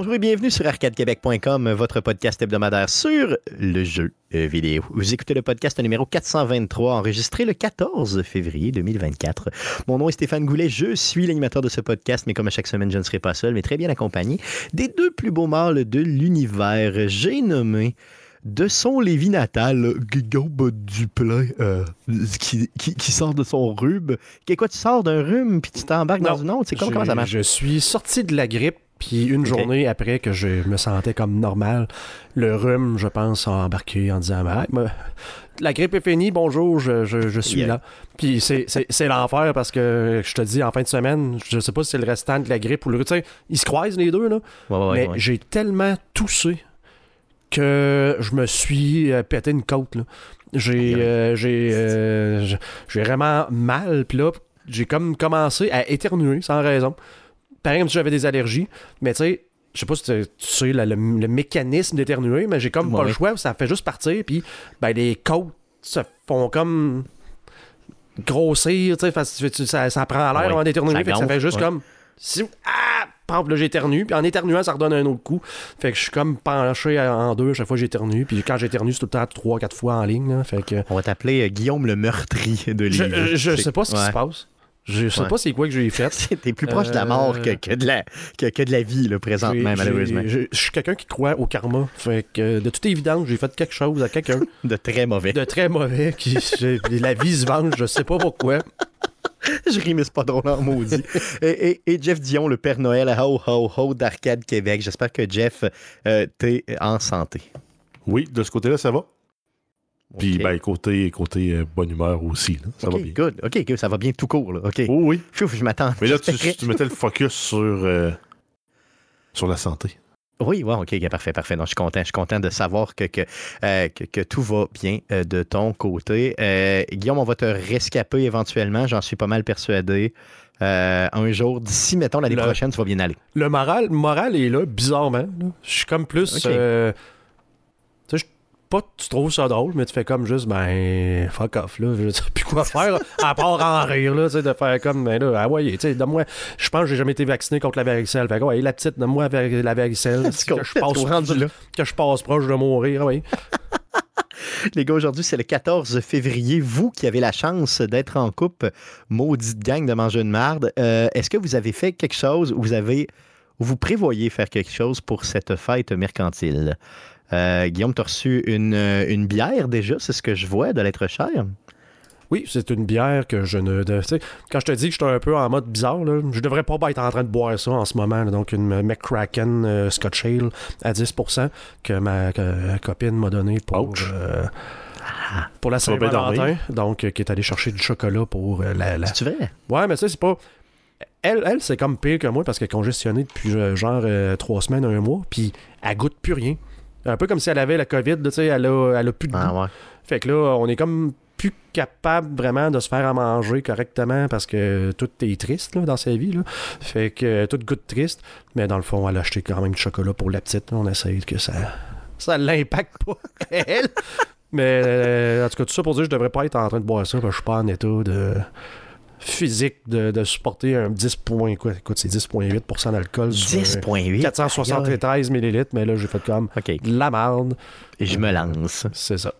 Bonjour et bienvenue sur arcadequebec.com, votre podcast hebdomadaire sur le jeu vidéo. Vous écoutez le podcast numéro 423, enregistré le 14 février 2024. Mon nom est Stéphane Goulet, je suis l'animateur de ce podcast, mais comme à chaque semaine, je ne serai pas seul, mais très bien accompagné des deux plus beaux mâles de l'univers. J'ai nommé de son Lévis natal, Guillaume Duplain, euh, qui, qui, qui, sort de son rhume. Qu'est quoi, tu sors d'un rhume puis tu t'embarques dans une autre? C'est comme comment ça marche? Je suis sorti de la grippe puis une journée après que je me sentais comme normal, le rhume, je pense, a embarqué en disant Ah, La grippe est finie, bonjour, je, je- je suis Yeah. là. Puis c'est- l'enfer parce que je te dis, en fin de semaine, je sais pas si c'est le restant de la grippe ou le. Tu sais, ils se croisent les deux, là. Ouais, ouais, mais ouais. j'ai tellement toussé que je me suis euh, pété une côte, là. J'ai euh, j'ai euh, j'ai- j'ai vraiment mal, puis là, j'ai comme commencé à éternuer sans raison. Pareil comme si j'avais des allergies, mais tu sais, je sais pas si tu sais le, le mécanisme d'éternuer, mais j'ai comme pas le choix, ça fait juste partir, puis ben, les côtes se font comme grossir, tu sais, ça, ça prend l'air Ouais. avant d'éternuer, Ça ça fait juste ouais. comme si, ah, paf, là j'éternue, puis en éternuant ça redonne un autre coup, fait que je suis comme penché en deux à chaque fois que j'éternue, puis quand j'éternue c'est tout le temps trois quatre fois en ligne, là, fait que On va t'appeler euh, Guillaume le meurtrier de je, Lévis. euh, je sais pas ce qui se passe, je sais Ouais. pas c'est quoi que j'ai fait. T'es plus proche de la mort que, Euh, que de, la, que, que de la vie, là, présentement, J'ai- malheureusement. Je suis quelqu'un qui croit au karma. Fait que de toute évidence, j'ai fait quelque chose à quelqu'un De très mauvais. de très mauvais qui la vie se venge, je sais pas pourquoi. Je ris, mais c'est pas drôle en maudit. et, et- et Jeff Dion, le Père Noël, ho, ho, ho d'Arcade Québec. J'espère que Jeff, euh, t'es en santé. Oui, de ce côté-là, ça va. Puis, ben, côté, côté euh, bonne humeur aussi, là, ça Ok, va bien. good. OK, ok, ça va bien tout court. Là. OK. Oh oui. Je m'attends. Mais là, tu, tu mettais le focus sur, euh, sur la santé. Oui, ouais, OK, parfait, parfait. Non, je suis content. Je suis content de savoir que, que, euh, que, que tout va bien euh, de ton côté. Euh, Guillaume, on va te rescaper éventuellement, j'en suis pas mal persuadé. Euh, un jour, d'ici, mettons, l'année prochaine, tu vas bien aller. Le moral, moral est là, bizarrement. là. Je suis comme plus. euh, tu sais, je- pas que tu trouves ça drôle, mais tu fais comme juste, ben, fuck off, là. Je sais plus quoi faire, à part en rire, là, tu sais, de faire comme, ben là, ah ouais, tu sais, donne-moi. Je pense que j'ai jamais été vacciné contre la varicelle. Fait que, ouais, la petite, donne-moi la vari- la varicelle. Que, je passe, que je passe proche de mourir, ouais. Les gars, aujourd'hui, c'est le 14 février. Vous qui avez la chance d'être en couple, maudite gang de manger une marde, euh, est-ce que vous avez fait quelque chose ou vous avez ou vous prévoyez faire quelque chose pour cette fête mercantile? Euh, Guillaume, tu as reçu une, euh, une bière déjà, c'est ce que je vois de l'être cher? Oui, c'est une bière que je ne. de- tu sais, quand je te dis que je suis un peu en mode bizarre, là, je devrais pas être en train de boire ça en ce moment. là. donc, une McCracken euh, Scotch Ale à 10% que ma que- copine m'a donné pour, euh, pour la Saint-Valentin. Donc, euh, qui est allée chercher du chocolat pour euh, la, la- C'est vrai? Ouais, mais ça, c'est pas. Elle, elle c'est comme pire que moi parce qu'elle est congestionnée depuis euh, genre euh, trois semaines, un mois, puis elle goûte plus rien. Un peu comme si elle avait la COVID, là, tu sais, elle a, elle a plus de goût. Ah ouais. Fait que là, on est comme plus capable vraiment de se faire à manger correctement parce que tout est triste là, dans sa vie. Là. Fait que tout goûte triste. Mais dans le fond, elle a acheté quand même du chocolat pour la petite. On essaye que ça ça l'impacte pas elle. Mais euh, en tout cas, tout ça pour dire que je devrais pas être en train de boire ça parce que je suis pas en état de physique de, de supporter un 10 points. Quoi. Écoute, c'est 10,8% d'alcool sur euh, 10,8. 473 millilitres. Mais là, j'ai fait comme OK, de la merde. et je me lance. C'est ça.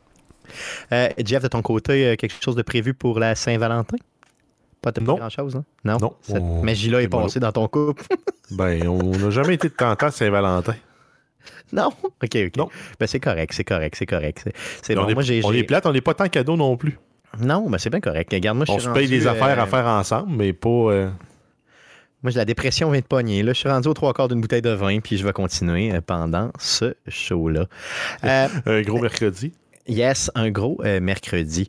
Euh, Jeff, de ton côté, euh, quelque chose de prévu pour la Saint-Valentin? Pas de grand-chose, hein? Non? Non, Cette on- magie-là est passée dans ton couple? Ben, on n'a jamais été de tentant à Saint-Valentin. non? OK, OK. Non. Ben, c'est correct, c'est correct, c'est correct. C'est- C'est on bon. est, Moi, j'ai... on est plate, on n'est pas tant cadeau non plus. Non, mais c'est bien correct. Regarde, moi, je On se paye des affaires euh, à faire ensemble, mais pas. euh, Moi, j'ai la dépression vient de pogner. Là, je suis rendu aux trois quarts d'une bouteille de vin, puis je vais continuer euh, pendant ce show-là. Euh, un gros mercredi. yes, un gros euh, mercredi.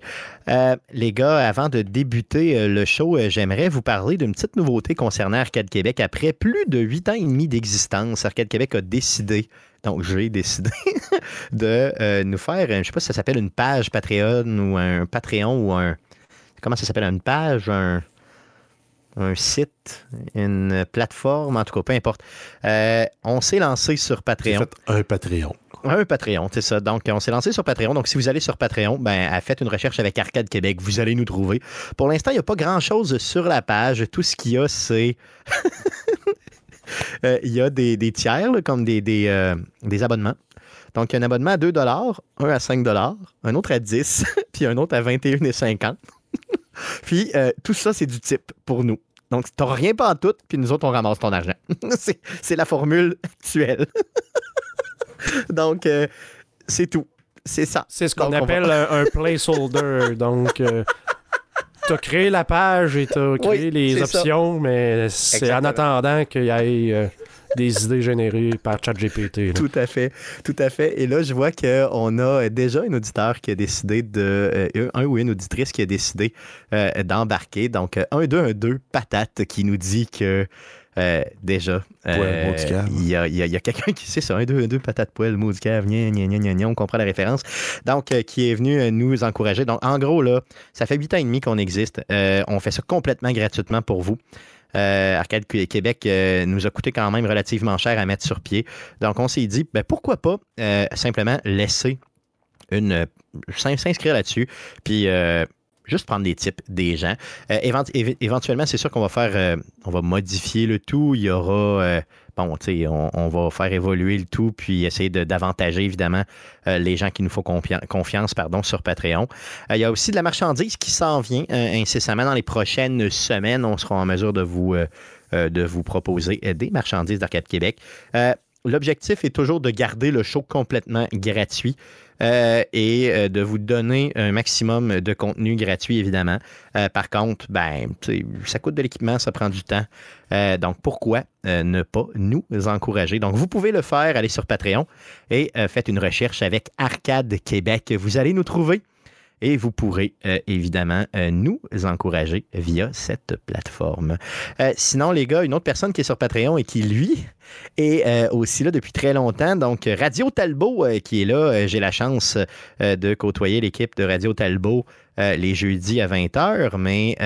Euh, les gars, avant de débuter euh, le show, euh, j'aimerais vous parler d'une petite nouveauté concernant Arcade Québec. Après plus de huit ans et demi d'existence, Arcade Québec a décidé, donc j'ai décidé, de euh, nous faire, euh, je sais pas si ça s'appelle une page Patreon ou un Patreon ou un... Comment ça s'appelle? Une page, un un site, une plateforme, en tout cas, peu importe. Euh, on s'est lancé sur Patreon. fait un Patreon. Un Patreon, c'est ça. Donc, on s'est lancé sur Patreon. Donc, si vous allez sur Patreon, ben, faites une recherche avec Arcade Québec. Vous allez nous trouver. Pour l'instant, il n'y a pas grand-chose sur la page. Tout ce qu'il y a, c'est. euh, il y a des, des tiers, là, comme des, des, euh, des abonnements. Donc, il y a un abonnement à 2 un à 5 un autre à 10 puis un autre à 21,50 Puis, euh, tout ça, c'est du type pour nous. Donc, tu n'auras rien pas en tout, puis nous autres, on ramasse ton argent. c'est la formule actuelle. Donc, euh, c'est tout. C'est ça. C'est ce qu'on appelle un, un placeholder. Donc, euh, t'as créé la page et t'as créé Oui, les ça. options, mais c'est en attendant qu'il y ait euh, des idées générées par ChatGPT. Tout à fait, tout à fait. Et là, je vois qu'on a déjà un auditeur qui a décidé de, euh, un ou une auditrice qui a décidé euh, d'embarquer. Donc, 1, 2, 1, 2, patate, qui nous dit que euh, déjà, euh, il y a, il y a- il y a quelqu'un qui sait ça, 1, 2, 1, 2, patate, poêle, maudit cave, gna, on comprend la référence. Donc, euh, qui est venu nous encourager. Donc, en gros, là, ça fait 8 ans et demi qu'on existe. On fait ça complètement gratuitement pour vous. Euh, Arcade Québec euh, nous a coûté quand même relativement cher à mettre sur pied. Donc, on s'est dit, ben, pourquoi pas euh, simplement laisser une s'in- s'inscrire là-dessus, puis euh, juste prendre des tips des gens. Euh, éventuellement, c'est sûr qu'on va faire, euh, on va modifier le tout. Il y aura, euh, bon, tu sais, on, va faire évoluer le tout, puis essayer d'avantager évidemment les gens qui nous font confia- confiance, pardon, sur Patreon. Il y a aussi de la marchandise qui s'en vient incessamment dans les prochaines semaines. On sera en mesure de vous, de vous proposer des marchandises d'Arcade Québec. L'objectif est toujours de garder le show complètement gratuit. Euh, et euh, de vous donner un maximum de contenu gratuit, évidemment. Euh, par contre, ben, ça coûte de l'équipement, ça prend du temps. Donc, pourquoi ne pas nous encourager? Donc, vous pouvez le faire, allez sur Patreon et faites une recherche avec Arcade Québec. Vous allez nous trouver et vous pourrez euh, évidemment euh, nous encourager via cette plateforme. Euh, sinon, les gars, une autre personne qui est sur Patreon et qui, lui, est aussi là depuis très longtemps. Donc, Radio Talbot qui est là. J'ai la chance de côtoyer l'équipe de Radio Talbot les jeudis à 20h, mais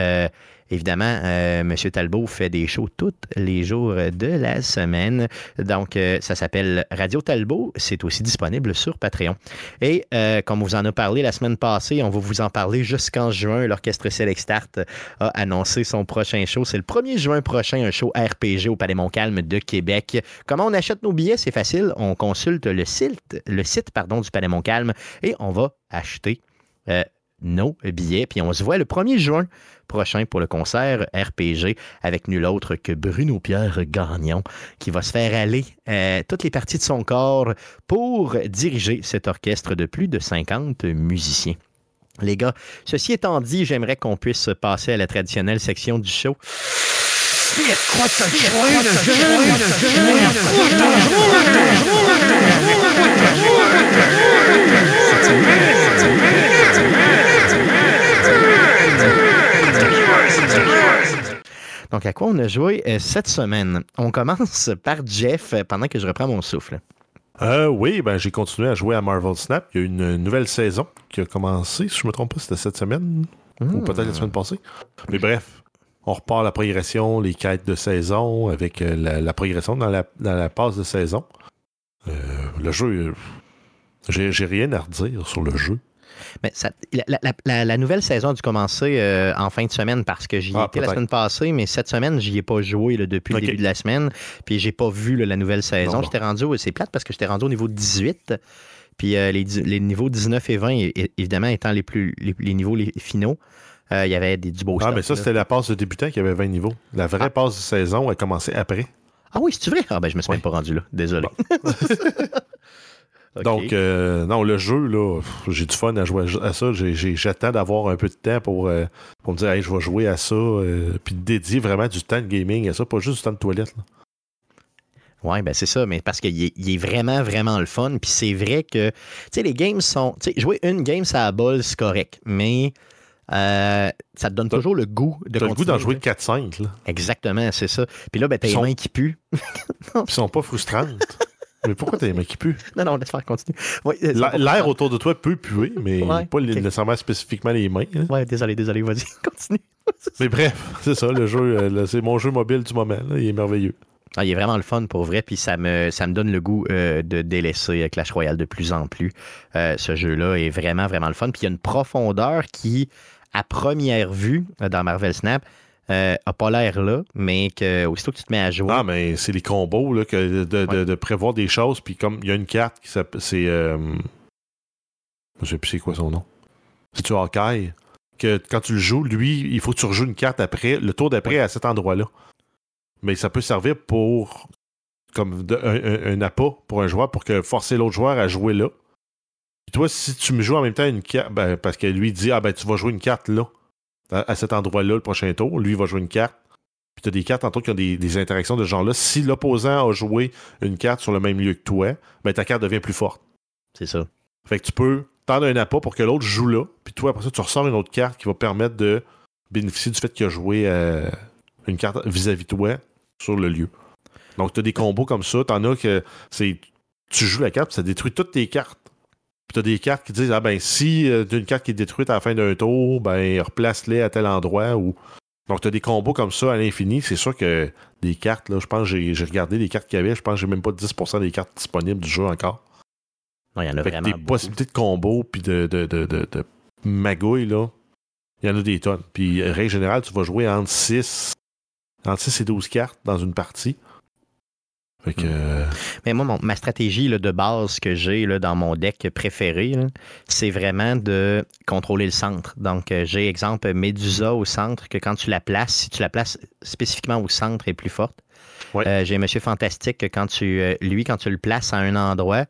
évidemment, euh, M. Talbot fait des shows tous les jours de la semaine. Donc, euh, ça s'appelle Radio Talbot. C'est aussi disponible sur Patreon. Et euh, comme on vous en a parlé la semaine passée, on va vous en parler jusqu'en juin. L'Orchestre Select Start a annoncé son prochain show. C'est le 1er juin prochain, un show RPG au Palais Montcalm de Québec. Comment on achète nos billets? C'est facile. On consulte le site, du Palais Montcalm et on va acheter nos billets. Puis on se voit le 1er juin prochain pour le concert RPG avec nul autre que Bruno Pierre Gagnon qui va se faire aller euh, toutes les parties de son corps pour diriger cet orchestre de plus de 50 musiciens. Les gars, ceci étant dit, j'aimerais qu'on puisse passer à la traditionnelle section du show. Donc, à quoi on a joué euh, cette semaine? On commence par Jeff euh, pendant que je reprends mon souffle. Euh, oui, ben, j'ai continué à jouer à Marvel Snap. Il y a une nouvelle saison qui a commencé, si je me trompe pas, c'était cette semaine ou Hmm. peut-être la semaine passée. Mais bref, on repart la progression, les quêtes de saison avec la, la progression dans la, dans la passe de saison. Euh, le jeu, j'ai rien à redire sur le jeu. Mais ça- la, la- la- la nouvelle saison a dû commencer euh, en fin de semaine parce que j'y Ah, étais la semaine passée, mais cette semaine, j'y ai pas joué là, depuis le début de la semaine. Puis j'ai pas vu là, la nouvelle saison. J'étais rendu, c'est plate parce que j'étais rendu au niveau 18. Puis euh, les, niveaux 19 et 20, é- é- évidemment, étant les, plus, les, les niveaux les finaux, euh, il y avait des, du beau Ah, stock, mais ça, c'était la passe de débutant qui avait 20 niveaux. La vraie Ah. passe de saison a commencé après. Ah oui, c'est vrai? Ah ben je me suis Ouais. même pas rendu là. Désolé. Donc, euh, non, le jeu, là, j'ai du fun à jouer à ça. J'attends d'avoir un peu de temps pour, euh, pour me dire, hey, je vais jouer à ça, euh, puis dédier vraiment du temps de gaming à ça, pas juste du temps de toilette. là. Oui, ben c'est ça, mais parce qu'il est, il est vraiment, vraiment le fun. Puis c'est vrai que, tu sais, les games sont. Tu sais, jouer une game, ça a bol, c'est correct. Mais euh, ça te donne toujours le goût de T'as le goût d'en continuer. jouer 4-5, là. Exactement, c'est ça. Puis là, ben, t'as les sont- mains qui puent. Puis ils sont pas frustrantes. Mais pourquoi t'as les mains qui puent? Non, non, laisse faire continuer. Euh, L'air autour de toi peut puer, mais Ouais, pas nécessairement spécifiquement les mains. hein. Ouais, désolé, désolé, vas-y, continue. Mais bref, c'est ça, le jeu, euh, c'est mon jeu mobile du moment. là, il est merveilleux. Ah, il est vraiment le fun pour vrai, puis ça me, ça me donne le goût euh, de délaisser Clash Royale de plus en plus. Euh, ce jeu-là est vraiment, vraiment le fun. Puis il y a une profondeur qui, à première vue, dans Marvel Snap, euh, a pas l'air là, mais que aussitôt que tu te mets à jouer. Ah, mais c'est les combos, là, que de, de- de prévoir des choses. Puis comme il y a une carte qui s'appelle. C'est. euh, je sais plus c'est quoi son nom. C'est-tu Hawkeye? Que quand tu le joues, lui, il faut que tu rejoues une carte après, le tour d'après à cet endroit-là. Mais ça peut servir pour. Comme de- un, un- un appât pour un joueur, pour que forcer l'autre joueur à jouer là. Puis toi, si tu me joues en même temps une carte, ben, parce que lui dit, ah ben tu vas jouer une carte là, à, à cet endroit-là le prochain tour, lui il va jouer une carte. Puis tu as des cartes, entre autres, qui ont des, des interactions de ce genre-là. Si l'opposant a joué une carte sur le même lieu que toi, ben ta carte devient plus forte. C'est ça. Fait que tu peux tendre un appât pour que l'autre joue là, puis toi, après ça, tu ressors une autre carte qui va permettre de bénéficier du fait qu'il a joué euh, une carte vis-à-vis de toi sur le lieu. Donc, tu as des combos comme ça. T'en as que c'est. Tu joues la carte, puis ça détruit toutes tes cartes. Tu as des cartes qui disent Ah ben, si euh, une carte qui est détruite à la fin d'un tour, ben, replace-les à tel endroit. Ou... Donc, tu as des combos comme ça à l'infini. C'est sûr que des cartes, là, je pense que j'ai regardé les cartes qu'il y avait, je pense que j'ai même pas 10% des cartes disponibles du jeu encore. Non, il y en a Fait vraiment des beaucoup. possibilités de combos puis de, de, de, de, de magouilles, là, il y en a des tonnes. Puis, règle générale, tu vas jouer entre 6, entre 6 et 12 cartes dans une partie. Fait que. Euh, Mais moi, mon- ma stratégie là, de base que j'ai dans mon deck préféré, c'est vraiment de contrôler le centre. Donc, euh, j'ai exemple Medusa au centre, que quand tu la places, si tu la places spécifiquement au centre, elle est plus forte. Ouais. Euh, j'ai Monsieur Fantastique, que quand tu, lui, quand tu le places à un endroit,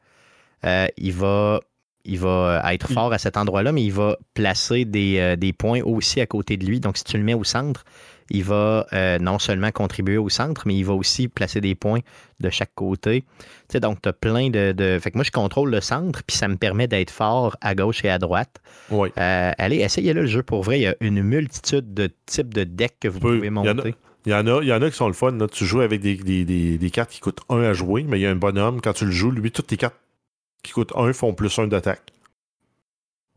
euh, il va. Il va être fort à cet endroit-là, mais il va placer des, euh, des points aussi à côté de lui. Donc, si tu le mets au centre, il va euh, non seulement contribuer au centre, mais il va aussi placer des points de chaque côté. Tu sais, donc, tu as plein de, de- Fait que moi, je contrôle le centre, puis ça me permet d'être fort à gauche et à droite. ouais. Euh, allez, essayez-le le jeu pour vrai. Il y a une multitude de types de decks que vous Peu. pouvez monter. Il y, en a, il y en a qui sont le fun. Là. Tu joues avec des, des, des, des cartes qui coûtent 1 à jouer, mais il y a un bonhomme, quand tu le joues, lui, toutes tes cartes qui coûtent 1 font plus 1 d'attaque.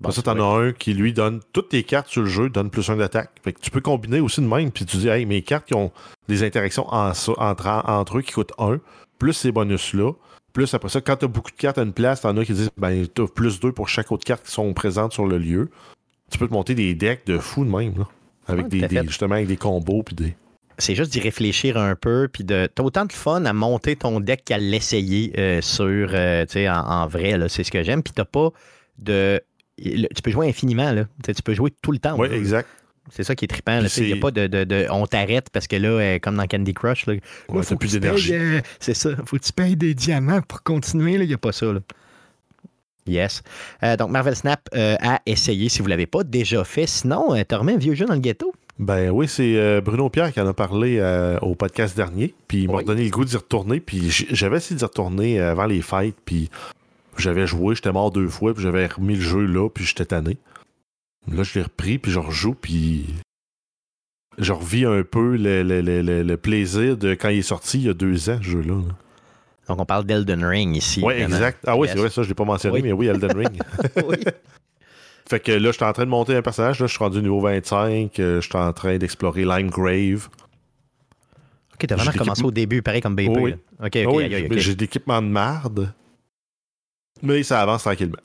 Bon, ça, c'est t'en as un qui lui donne toutes tes cartes sur le jeu, donne plus un d'attaque. Fait que tu peux combiner aussi de même, puis tu dis, hey, mes cartes qui ont des interactions en- entre, entre eux qui coûtent 1, plus ces bonus-là. Plus après ça, quand t'as beaucoup de cartes à une place, t'en as qui disent, ben, t'as plus 2 pour chaque autre carte qui sont présentes sur le lieu. Tu peux te monter des decks de fou de même, là. Avec Ouais, des, justement avec des combos, puis des. c'est juste d'y réfléchir un peu, puis de. T'as autant de fun à monter ton deck qu'à l'essayer euh, sur, euh, tu sais, en, en vrai, là, c'est ce que j'aime. Puis t'as pas de. Le- Tu peux jouer infiniment, là. Tu sais, tu peux jouer tout le temps. Là. exact. C'est ça qui est trippant. Il n'y a pas de, de- de- On t'arrête parce que là, euh, comme dans Candy Crush, là, Ouais, faut plus d'énergie. euh, c'est ça. Faut que tu payes des diamants pour continuer. Il n'y a pas ça. Là. Yes. Euh, donc, Marvel Snap euh, à essayer si vous ne l'avez pas déjà fait. Sinon, tu remets un vieux jeu dans le ghetto. Ben oui, c'est euh, Bruno Pierre qui en a parlé euh, au podcast dernier. Puis il m'a Oui. donné le goût d'y retourner. Puis j'avais essayé d'y retourner avant les fêtes. Puis j'avais joué, j'étais mort deux fois. Puis j'avais remis le jeu là. Puis j'étais tanné. Là, je l'ai repris. Puis je rejoue. Puis je revis un peu le, le- le- le- plaisir de quand il est sorti il y a deux ans, ce jeu-là. là. Donc, on parle d'Elden Ring ici. Évidemment. exact. Ah oui, c'est vrai, ça, je l'ai pas mentionné. Oui. Mais oui, Elden Ring. oui. fait que là, j'étais en train de monter un personnage. Là, je suis rendu au niveau 25. euh, J'étais en train d'explorer Limegrave. OK, t'as vraiment commencé au début, pareil comme BP. Oh oui. là. OK, OK, oui, j'ai- l'équipement de marde. Mais ça avance tranquillement.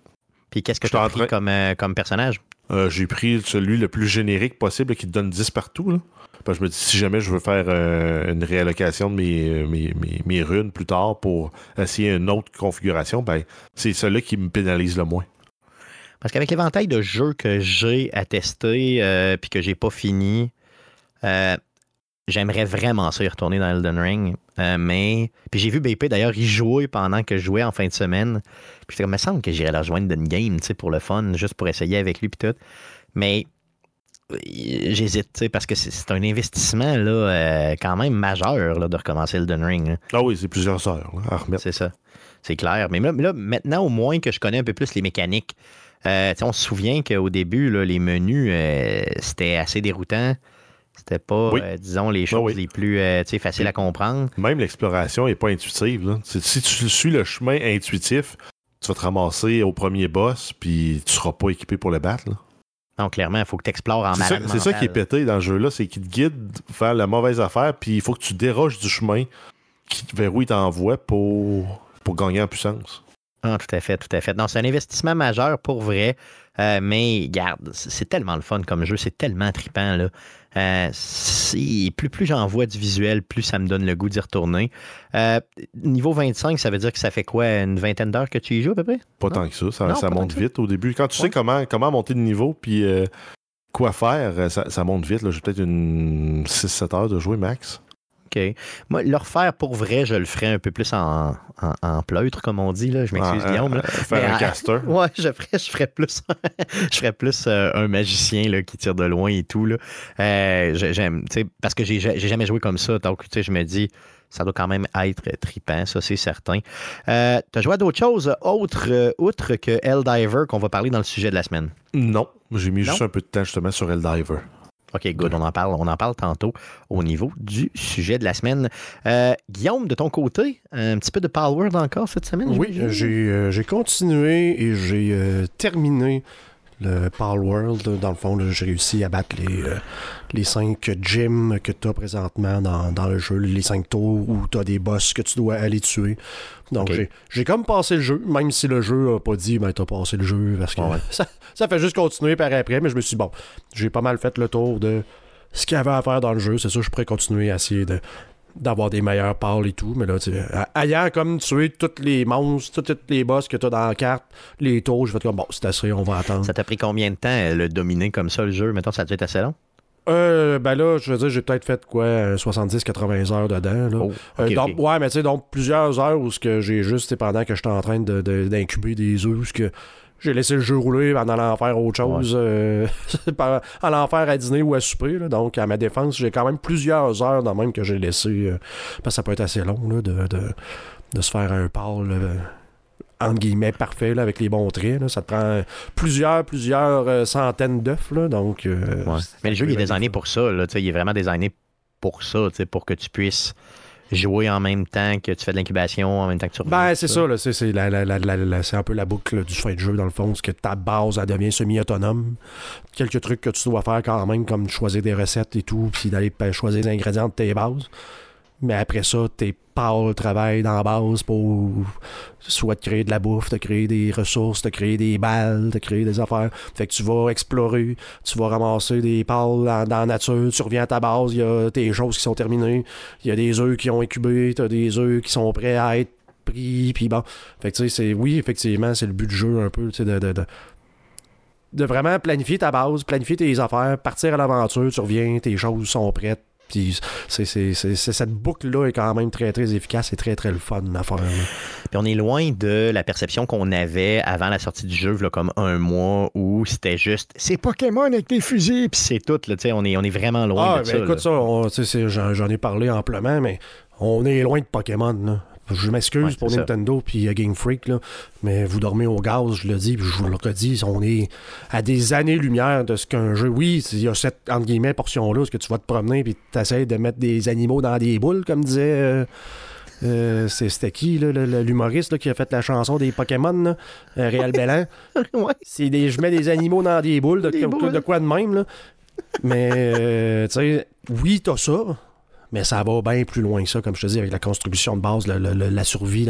Puis qu'est-ce que tu as pris comme, euh, comme personnage? Euh, j'ai pris celui le plus générique possible qui te donne 10 partout. Là. Parce que je me dis, si jamais je veux faire euh, une réallocation de mes, mes, mes- mes runes plus tard pour essayer une autre configuration, ben, c'est celui qui me pénalise le moins. Parce qu'avec l'éventail de jeux que j'ai à tester puis que j'ai pas fini, euh, j'aimerais vraiment ça y retourner dans Elden Ring. Euh, mais. Puis j'ai vu BP d'ailleurs y jouer pendant que je jouais en fin de semaine. Puis j'étais comme, il me semble que j'irais la rejoindre d'une game, tu sais, pour le fun, juste pour essayer avec lui puis tout. Mais euh, j'hésite, tu sais, parce que c'est- un investissement là, euh, quand même majeur là, de recommencer Elden Ring. là. Ah oui, c'est plusieurs heures à remettre. C'est ça. C'est clair. Mais là, maintenant, au moins que je connais un peu plus les mécaniques, euh, tu sais, on se souvient qu'au début, là, les menus, euh, c'était assez déroutant. C'était pas, Oui. euh, disons, les choses oui. les plus euh, faciles à comprendre. Même l'exploration n'est pas intuitive. là. Si tu suis le chemin intuitif, tu vas te ramasser au premier boss, puis tu seras pas équipé pour le battre. là. Donc, clairement, il faut que tu explores en malade c'est ça qui est pété dans ce jeu-là, c'est qu'il te guide vers la mauvaise affaire, puis il faut que tu déroges du chemin qui, vers où il t'envoie pour, pour gagner en puissance. Ah, tout à fait, tout à fait. Non, c'est un investissement majeur pour vrai. Euh, mais garde, c'est tellement le fun comme jeu, c'est tellement trippant. Là. Euh, plus plus j'en vois du visuel, plus ça me donne le goût d'y retourner. Euh, niveau 25, ça veut dire que ça fait quoi, une vingtaine d'heures que tu y joues à peu près? Pas tant que ça, ça, monte vite au début. Quand tu sais comment, comment monter de niveau, puis quoi faire, ça, monte vite. J'ai peut-être une 6-7 heures de jouer max. OK. Moi, le refaire pour vrai, je le ferais un peu plus en, en, pleutre, comme on dit. Là. Je m'excuse, ah, Guillaume. Là. Euh, faire un caster. ouais, je ferais, je ferais plus, je ferais plus euh, un magicien là, qui tire de loin et tout. Là. Euh, j'aime, parce que j'ai, j'ai jamais joué comme ça. Donc, je me dis, ça doit quand même être tripant, ça, c'est certain. Euh, tu as joué à d'autres choses, autres, outre que Helldiver, qu'on va parler dans le sujet de la semaine? Non, j'ai mis juste un peu de temps justement sur Helldiver. OK, good. On en parle, on en parle tantôt au niveau du sujet de la semaine. Euh, Guillaume, de ton côté, un petit peu de Power encore cette semaine? Oui, euh, j'ai continué et j'ai euh, terminé le Pal World. Dans le fond, j'ai réussi à battre les, euh, les cinq gyms que tu as présentement dans, le jeu, les cinq tours où tu as des boss que tu dois aller tuer. Donc, j'ai comme passé le jeu, même si le jeu n'a pas dit, ben, tu as passé le jeu, parce que ça, fait juste continuer par après. Mais je me suis dit, bon, j'ai pas mal fait le tour de ce qu'il y avait à faire dans le jeu. C'est ça, je pourrais continuer à essayer de d'avoir des meilleurs pales et tout. Mais là, tu ailleurs, comme tuer tous les monstres, tous les boss que tu as dans la carte, les tours, je vais comme, bon, c'est assez, on va attendre. Ça t'a pris combien de temps euh, le dominer comme ça, le jeu? Mettons, ça a dû être assez long? Euh, ben là, je veux dire, j'ai peut-être fait quoi, 70-80 heures dedans. Là. Oh, euh, donc, Ouais, mais tu sais, donc plusieurs heures où ce que j'ai juste, c'est pendant que j'étais en train d'incuber de, des œufs, ce que j'ai laissé le jeu rouler en allant faire autre chose, euh, en allant faire à dîner ou à souper. Donc, à ma défense, j'ai quand même plusieurs heures dans même que j'ai laissé. Euh, parce que ça peut être assez long de, de, se faire un pâle. Euh, entre guillemets, parfait, avec les bons traits. Ça te prend plusieurs, plusieurs centaines d'œufs. Donc, Mais le jeu, il est designé pour ça. Là, il est vraiment designé pour ça, pour que tu puisses jouer en même temps que tu fais de l'incubation, en même temps que tu Ben, c'est ça, c'est un peu la boucle du fin de jeu, dans le fond, c'est que ta base, elle devient semi-autonome. Quelques trucs que tu dois faire quand même, comme choisir des recettes et tout, puis d'aller choisir les ingrédients de tes bases. Mais après ça, t'es pas au travail dans la base pour soit te créer de la bouffe, te créer des ressources, te créer des balles, te créer des affaires. Fait que tu vas explorer, tu vas ramasser des pales dans, la nature, tu reviens à ta base, il y a tes choses qui sont terminées, il y a des œufs qui ont incubé, t'as des œufs qui sont prêts à être pris, puis bon. Fait que tu sais, c'est, oui, effectivement, c'est le but du jeu un peu, tu sais, de, de, de de vraiment planifier ta base, planifier tes affaires, partir à l'aventure, tu reviens, tes choses sont prêtes, c'est, cette boucle-là est quand même très, très efficace et très, très le fun à faire. Puis on est loin de la perception qu'on avait avant la sortie du jeu, là, comme un mois, où c'était juste c'est Pokémon avec des fusils, puis c'est tout. Là, on, est, on est vraiment loin ah, de ben ça. Écoute, ça, j'en, ai parlé amplement, mais on est loin de Pokémon. Là. Je m'excuse pour Nintendo puis euh, Game Freak, là, mais vous dormez au gaz, je le dis, puis je vous le redis, on est à des années-lumière de ce qu'un jeu. Oui, il y a cette entre guillemets portion-là, ce que tu vas te promener puis tu essaies de mettre des animaux dans des boules, comme disait. Euh, euh, c'était qui, l'humoriste qui a fait la chanson des Pokémon, Réal Bellan? C'est des, je mets des animaux dans des boules, de, de quoi de même. Là. Mais, tu sais, oui, t'as ça, mais ça va bien plus loin que ça, comme je te dis, avec la construction de base, la survie,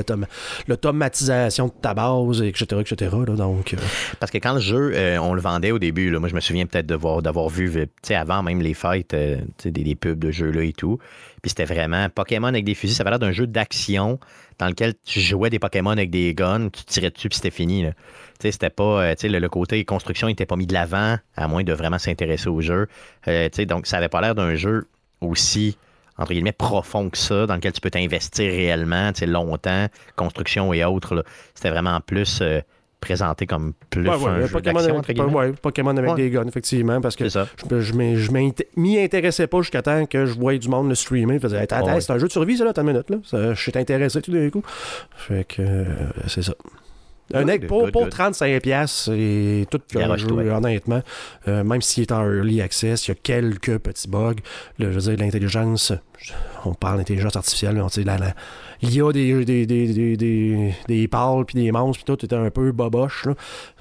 l'automatisation de ta base, etc. etc. donc, euh. Parce que quand le jeu, euh, on le vendait au début, là, moi je me souviens peut-être d'avoir vu, avant même les fêtes, euh, des, des, pubs de jeux là et tout. Puis c'était vraiment Pokémon avec des fusils. Ça avait l'air d'un jeu d'action dans lequel tu jouais des Pokémon avec des guns, tu tirais dessus, puis c'était fini. C'était pas, le, le, côté construction n'était pas mis de l'avant, à moins de vraiment s'intéresser au jeu. donc, ça avait pas l'air d'un jeu aussi entre guillemets, profond que ça, dans lequel tu peux t'investir réellement, tu sais, longtemps, construction et autres. C'était vraiment plus euh, présenté comme plus ouais, un jeu Pokémon, avec, ouais, Pokémon avec des guns, effectivement, parce que je, je m'y intéressais pas jusqu'à temps que je voyais du monde le streamer. Je faisais, c'est un jeu de survie, ça, là, t'as une minute, là. je suis intéressé tout d'un coup. Fait que, euh, c'est ça. Un egg pour, pour 35$ et tout le jeu, honnêtement. Euh, même s'il est en early access, il y a quelques petits bugs. Le, je veux dire, l'intelligence, on parle d'intelligence artificielle, on sait, il y a des, des, des, des, des pâles puis des monstres, puis tout était un peu boboche.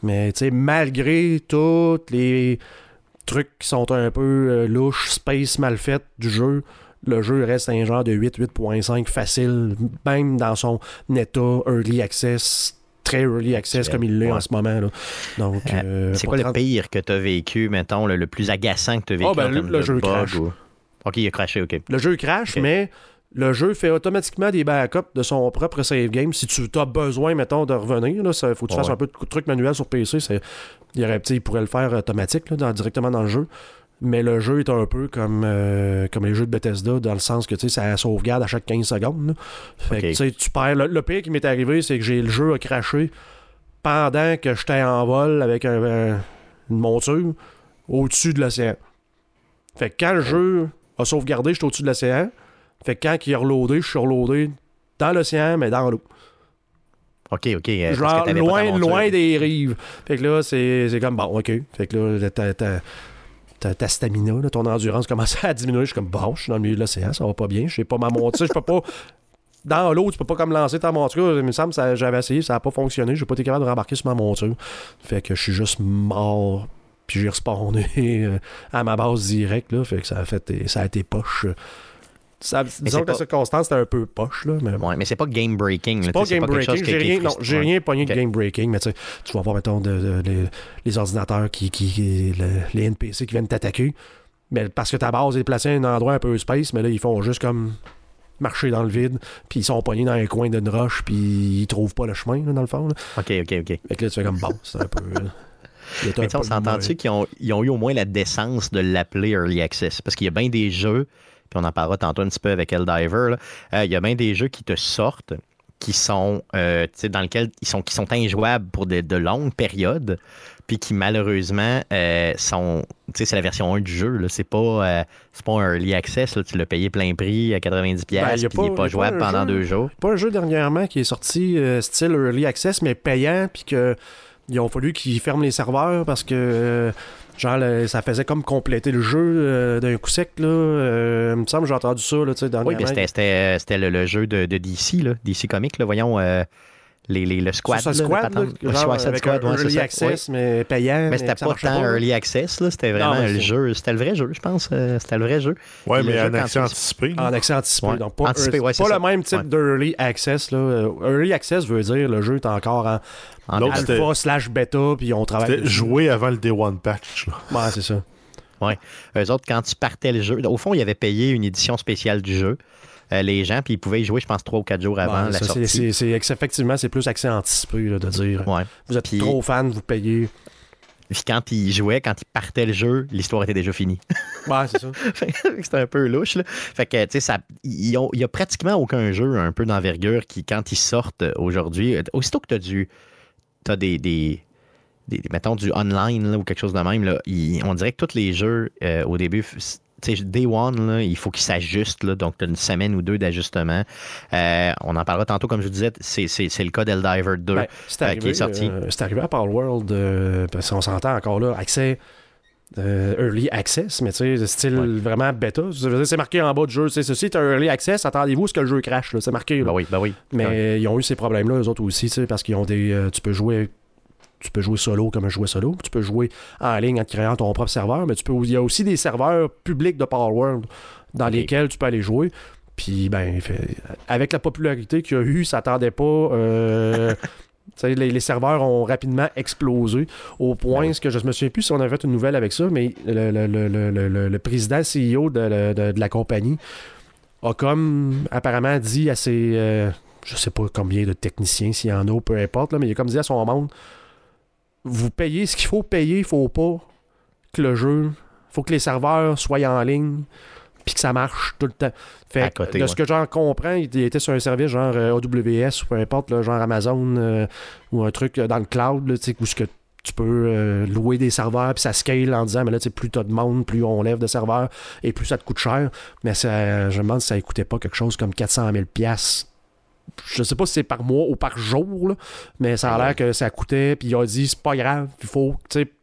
Mais malgré tous les trucs qui sont un peu euh, louches, space mal fait du jeu, le jeu reste un genre de 8, 8.5 facile, même dans son état early access très early access comme il l'est Ouais. en ce moment. là. Donc, Euh, euh, c'est quoi le 30 pire que tu as vécu, mettons, le, le plus agaçant que tu as vécu Ah, ben, en le- termes le de jeu bug crash. ou- OK, il a crashé, OK. Le jeu crash, mais le jeu fait automatiquement des backups de son propre save game. Si tu as besoin, mettons, de revenir, il faut que tu fasses un peu de trucs manuels sur PC. Il, y aurait, il pourrait le faire automatique, là, dans- directement dans le jeu. Mais le jeu est un peu comme, euh, comme les jeux de Bethesda, dans le sens que tu sais, ça sauvegarde à chaque 15 secondes. là. Fait que tu perds. Le, le pire qui m'est arrivé, c'est que j'ai le jeu a craché pendant que j'étais en vol avec un- un- une monture au-dessus de l'océan. Fait que quand le jeu a sauvegardé, j'étais au-dessus de l'océan. Fait que quand il a reloadé, je suis reloadé dans l'océan, mais dans l'eau. OK, OK. euh, que Genre loin, loin des rives. Fait que là, c'est comme bon, ok. Fait que là, ta, ta, ta, ta stamina, ton endurance commence à diminuer. Je suis comme bon, je suis dans le milieu de l'océan, ça va pas bien. Je sais pas ma monture, je peux pas. Dans l'eau, tu peux pas comme lancer ta monture. Il me semble que j'avais essayé, ça a pas fonctionné. J'ai pas été capable de rembarquer sur ma monture. Fait que je suis juste mort. Puis j'ai respawné euh, à ma base direct. Là, fait que ça a, fait, ça a été poche. Ça, disons que la circonstance, c'était un peu poche. Là, mais Ouais, mais c'est pas game breaking. c'est pas game breaking. J'ai rien, non, j'ai rien pogné de game breaking, mais tu sais, tu vas voir, mettons, les, ordinateurs qui, qui, qui- le- les NPC qui viennent t'attaquer. Mais parce que ta base est placée à un endroit un peu space, mais là, ils font juste comme marcher dans le vide, puis ils sont pognés dans un coin d'une roche, puis ils trouvent pas le chemin, là, dans le fond. là. OK, OK, OK. Fait que là, tu fais comme bon, c'est un peu. Mais tu sais, on s'entend-tu qu'ils ont, ils ont eu au moins la décence de l'appeler Early Access? Parce qu'il y a bien des jeux, puis on en parlera tantôt un petit peu avec Helldiver, là, euh, il y a bien des jeux qui te sortent, qui sont, euh, tu sais, dans lesquels ils sont, qui sont injouables pour de, de longues périodes, puis qui malheureusement euh, sont, tu sais, c'est la version 1 du jeu, là, c'est pas, euh, c'est pas un Early Access, là, tu l'as payé plein prix à 90$, Ben, puis y a il n'est pas jouable pendant jeu. deux jours. pas un jeu dernièrement qui est sorti euh, style Early Access, mais payant, puis que ils ont fallu qu'ils ferment les serveurs parce que genre le- ça faisait comme compléter le jeu euh, d'un coup sec là. Euh, il me semble que j'ai entendu ça là, tu sais, Oui, mais c'était- c'était c'était le, le jeu de, de DC, là, DC Comics, là, voyons, euh, les, les- le squad. Ça, là, squad, là, Ouais, genre, Suicide avec Squad, un ouais, Early ça. Access, mais payant. Mais c'était ça pas tant là. Early Access, là, c'était vraiment le jeu. C'était le vrai jeu, je pense. euh, C'était le vrai jeu. Le mais en accès anticipé. En accès anticipé. Ouais. Donc, pas, Anticipé, early- ouais, c'est pas ça. le même type Ouais. d'early access. Là. Euh, Early access veut dire le jeu est encore en En alpha. slash bêta, puis on travaille. C'était joué avant le Day One patch. là. Ouais, c'est ça. Eux autres, quand tu partais le jeu, au fond, ils avaient payé une édition spéciale du jeu, euh, les gens, puis ils pouvaient y jouer, je pense, trois ou quatre jours avant Ouais, la ça, sortie. c'est- c'est- c'est- effectivement, c'est plus accès anticipé là, de dire. Ouais. Vous êtes trop fan, vous payez. Puis quand ils jouaient, quand ils partaient le jeu, l'histoire était déjà finie. Ouais, c'est ça. C'était un peu louche. Là. Fait que, tu sais, il n'y a pratiquement aucun jeu un peu d'envergure qui, quand ils sortent aujourd'hui, euh, aussitôt que tu as du. Tu as des, des, des- mettons, du online là, ou quelque chose de même, là, on dirait que tous les jeux, euh, au début, Day One, là, il faut qu'ils s'ajustent. là. Donc, tu as une semaine ou deux d'ajustement. Euh, on en parlera tantôt, comme je vous disais, c'est, le cas d'Eldiver 2. Ben, euh, qui est sorti. c'est arrivé à Power World, parce qu'on s'entend encore là, accès. Euh, early access, mais tu sais, style Ouais. vraiment bêta. C'est marqué en bas du jeu. sais, Ceci est un early access. Attendez-vous à ce que le jeu crash. là, C'est marqué. là. Ben oui, ben oui. Mais Ouais. ils ont eu ces problèmes-là, eux autres aussi, parce qu'ils ont des. euh, tu peux jouer. Tu peux jouer solo comme je jouais solo. Tu peux jouer en ligne en te créant ton propre serveur, mais tu peux. Il y a aussi des serveurs publics de Power World dans lesquels tu peux aller jouer. Puis, ben, fait- avec la popularité qu'il y a eu, ça attendait pas. euh, les, les serveurs ont rapidement explosé au point, ce que je me souviens plus si on avait fait une nouvelle avec ça, mais le, le- le- le- président CEO de, la- de- de la compagnie a comme apparemment dit à ses. euh, je sais pas combien de techniciens, s'il y en a, peu importe, là, mais il a comme dit à son monde vous payez ce qu'il faut payer, il faut pas que le jeu. faut que les serveurs soient en ligne puis que ça marche tout le temps. Fait côté, de ouais. ce que j'en comprends, il était sur un service genre euh, AWS ou peu importe, là, genre Amazon euh, ou un truc euh, dans le cloud, là, où ce que tu peux euh, louer des serveurs, puis ça scale en disant, mais là, tu sais, plus tu as de monde, plus on lève de serveurs, et plus ça te coûte cher. Mais ça, je me demande si ça coûtait pas quelque chose comme 400 000 piastres. Je sais pas si c'est par mois ou par jour, là, mais ça a l'air que ça coûtait, puis il a dit, c'est pas grave, il faut,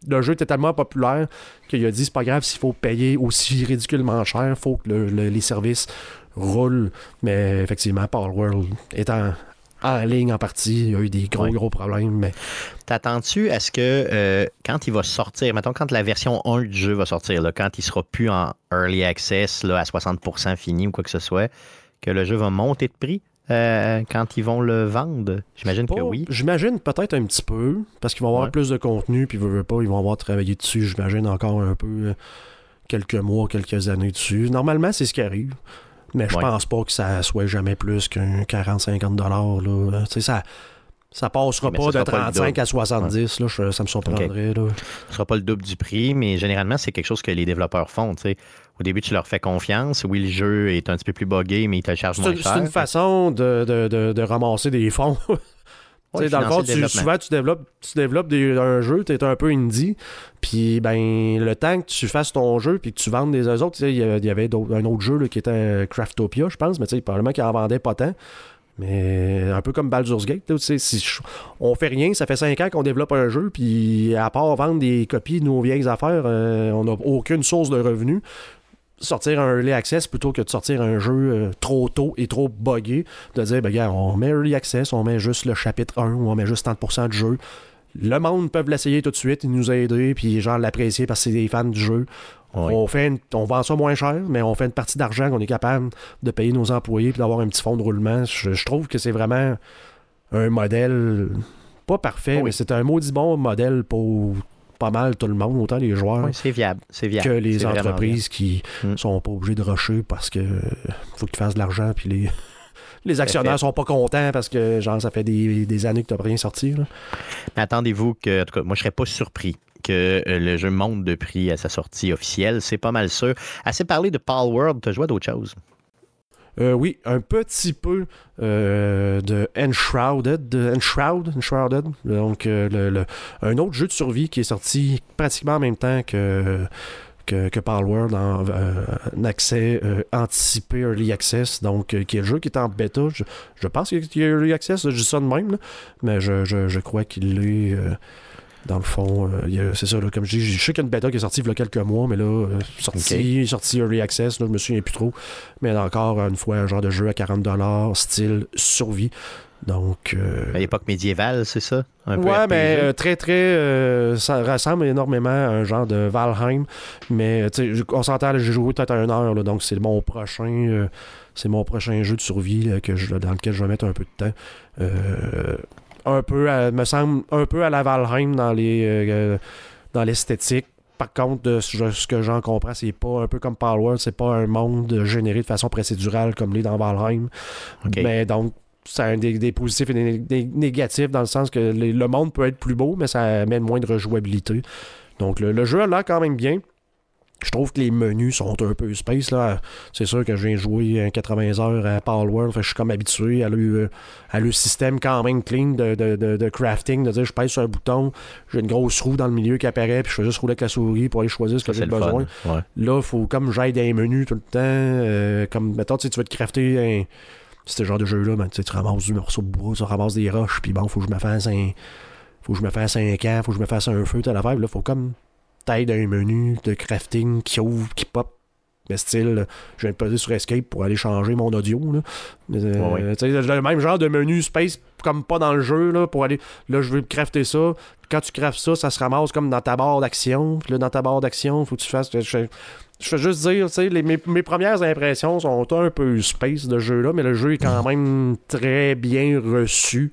le jeu était tellement populaire qu'il a dit, c'est pas grave s'il faut payer aussi ridiculement cher, faut que le- le- les services roulent. Mais effectivement, Power World étant en ligne en partie, il y a eu des gros, Ouais. gros problèmes, mais T'attends-tu à ce que euh, quand il va sortir, mettons quand la version 1 du jeu va sortir, là, quand il sera plus en early access là, à 60% fini ou quoi que ce soit, que le jeu va monter de prix? Euh, quand ils vont le vendre? J'imagine que oui. J'imagine peut-être un petit peu, parce qu'ils vont avoir Ouais. plus de contenu, puis veut, veut pas, ils vont avoir travaillé dessus, j'imagine, encore un peu, euh, quelques mois, quelques années dessus. Normalement, c'est ce qui arrive. Mais je Ouais. pense pas que ça soit jamais plus qu'un 40-50 dollars. là. Tu sais, ça, ça passera Mais pas de sera pas le 35 double. à 70. Là, je- ça me surprendrait. là. Ce sera pas le double du prix, mais généralement, c'est quelque chose que les développeurs font. Au début, tu leur fais confiance. Oui, le jeu est un petit peu plus buggé, mais ils te chargent moins cher. c'est une façon de, de- de- de ramasser des fonds. Ouais, dans le fond, tu- souvent, tu développes, tu développes des- un jeu, tu es un peu indie, puis ben, le temps que tu fasses ton jeu puis que tu vendes des autres, il y avait un autre jeu là, qui était Craftopia, je pense, mais probablement qu'il en vendait pas tant. Mais un peu comme Baldur's Gate, là, si je- on fait rien, ça fait 5 ans qu'on développe un jeu, puis à part vendre des copies de nos vieilles affaires, euh, on n'a aucune source de revenus. Sortir un early access plutôt que de sortir un jeu euh, trop tôt et trop buggé, de dire, ben, gars, on met early access, on met juste le chapitre 1 ou on met juste 30% du jeu. Le monde peut l'essayer tout de suite, il nous a aidés, puis genre l'apprécier parce que c'est des fans du jeu. On, fait une- on vend ça moins cher, mais on fait une partie d'argent qu'on est capable de payer nos employés puis d'avoir un petit fonds de roulement. Je, je trouve que c'est vraiment un modèle pas parfait, Oui. mais c'est un maudit bon modèle pour pas mal tout le monde, autant les joueurs Oui, c'est viable. C'est viable. que les entreprises qui Mm. sont pas obligées de rusher parce que faut que tu fasses de l'argent puis les, les actionnaires sont pas contents parce que genre ça fait des, des années que tu rien sorti. là. Mais attendez-vous que, en tout cas, moi, je serais pas surpris que euh, le jeu monte de prix à sa sortie officielle. C'est pas mal sûr. Assez parlé de Pal World, tu as joué à d'autres choses? Euh, oui, un petit peu euh, de Enshrouded, de Enshroud, Enshrouded, donc euh, le- un autre jeu de survie qui est sorti pratiquement en même temps que que, que Palworld en, euh, accès anticipé Early Access, donc qui est le jeu qui est en bêta. Je, pense qu'il y a Early Access, je dis ça de même, mais je, je- je crois qu'il l'est. Dans le fond, euh, c'est ça, là, comme je dis, je sais qu'il y a une bêta qui est sortie il y a quelques mois, mais là, euh, sorti, sorti Early Access, là, je me souviens plus trop. Mais encore une fois, un genre de jeu à 40$, style survie. Donc. euh, À l'époque médiévale, c'est ça? Un peu ouais, RPG. mais euh, très, très. euh, ça ressemble énormément à un genre de Valheim. Mais, on s'entend, j'ai joué peut-être à une heure, là, donc c'est mon prochain. c'est mon prochain jeu de survie là, que je, dans lequel je vais mettre un peu de temps. Euh, un peu, à- me semble, un peu à la Valheim dans les euh, dans l'esthétique. Par contre, de ce que j'en comprends, c'est pas un peu comme Palworld, c'est pas un monde généré de façon procédurale comme l'est dans Valheim. Mais donc, ça a des, des positifs et des, des négatifs dans le sens que les- le monde peut être plus beau, mais ça amène moins de rejouabilité. Donc, le, le jeu a l'air quand même bien. Je trouve que les menus sont un peu space. là. C'est sûr que je viens de jouer un 80 heures à Palworld. je suis comme habitué à le, à le système quand même clean de, de- de- de crafting. De dire, je pèse sur un bouton, j'ai une grosse roue dans le milieu qui apparaît, puis je fais juste rouler avec la souris pour aller choisir ce que j'ai besoin. Ouais. Là, il faut comme j'aille dans les menus tout le temps. euh, comme, mettons, tu vas te crafter un. Ce genre de jeu-là, ben, tu ramasses du morceau de bois, tu ramasses des roches, puis bon, faut que je me fasse un. Faut que je me fasse un camp, faut que je me fasse un feu, telle affaire. Là, faut comme taille d'un menu de crafting qui ouvre, qui pop. Mais style, je viens de peser sur Escape pour aller changer mon audio. Là. Euh, Ouais, ouais. Le même genre de menu space, comme pas dans le jeu, là, pour aller. Là, je veux crafter ça. Quand tu craftes ça, ça se ramasse comme dans ta barre d'action. Puis là, dans ta barre d'action, faut que tu fasses. Je, je, fais juste dire, tu sais, mes, mes premières impressions sont un peu space de jeu-là, mais le jeu est quand même très bien reçu.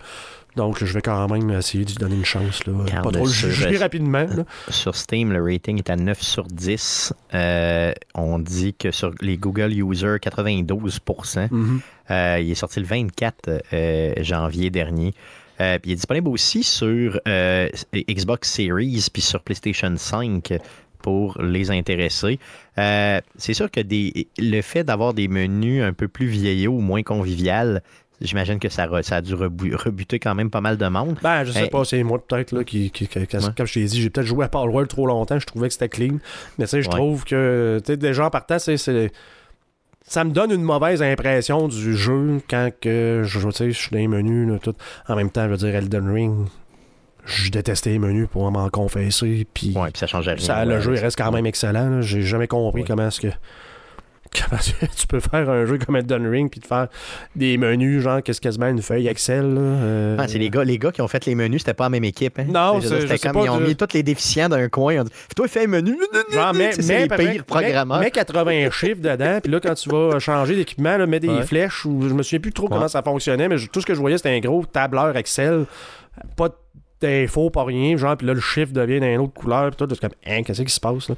Donc, je vais quand même essayer de lui donner une chance. Là. Pas trop le sur- juger rapidement. là. Sur Steam, le rating est à 9 sur 10. Euh, on dit que sur les Google Users, 92 Mhm. Euh, il est sorti le 24 euh, janvier dernier. Euh, il est disponible aussi sur euh, Xbox Series puis sur PlayStation 5 pour les intéressés. Euh, c'est sûr que des, le fait d'avoir des menus un peu plus vieillots ou moins convivial, j'imagine que ça, re- ça a dû rebu- rebuter quand même pas mal de monde. Ben, je sais Hey. pas, c'est moi peut-être là qui, qui- qui- qui- Ouais. comme je t'ai dit, j'ai peut-être joué à Palworld trop longtemps, je trouvais que c'était clean. Mais tu sais, je Ouais. trouve que tu sais, déjà en partant, c'est, ça me donne une mauvaise impression du jeu quand que je, tu sais, je suis dans les menus là, tout. En même temps, je veux dire Elden Ring, je détestais les menus pour m'en confesser, puis Ouais, puis ça change rien. ça, le jeu il reste quand même excellent. là. J'ai jamais compris comment est-ce que tu peux faire un jeu comme Elden Ring puis te faire des menus, genre, qu'est-ce quasiment une feuille Excel. Là, euh, Ah, c'est les gars, les gars qui ont fait les menus, c'était pas la même équipe. Hein? Non, c'était comme ils ont mis tous les déficients d'un coin. Ils ont dit, Toi, fais un menu. Genre, mais, mais, les mais- pires programmeurs. mais 80 chiffres dedans, puis là, quand tu vas changer d'équipement, mets des Ouais. flèches, ou je me souviens plus trop Ouais. comment ça fonctionnait, mais je- tout ce que je voyais, c'était un gros tableur Excel, pas d'infos, pas rien, genre, puis là, le chiffre devient d'une autre couleur, puis tout, c'est comme, hein, qu'est-ce qui se passe, là?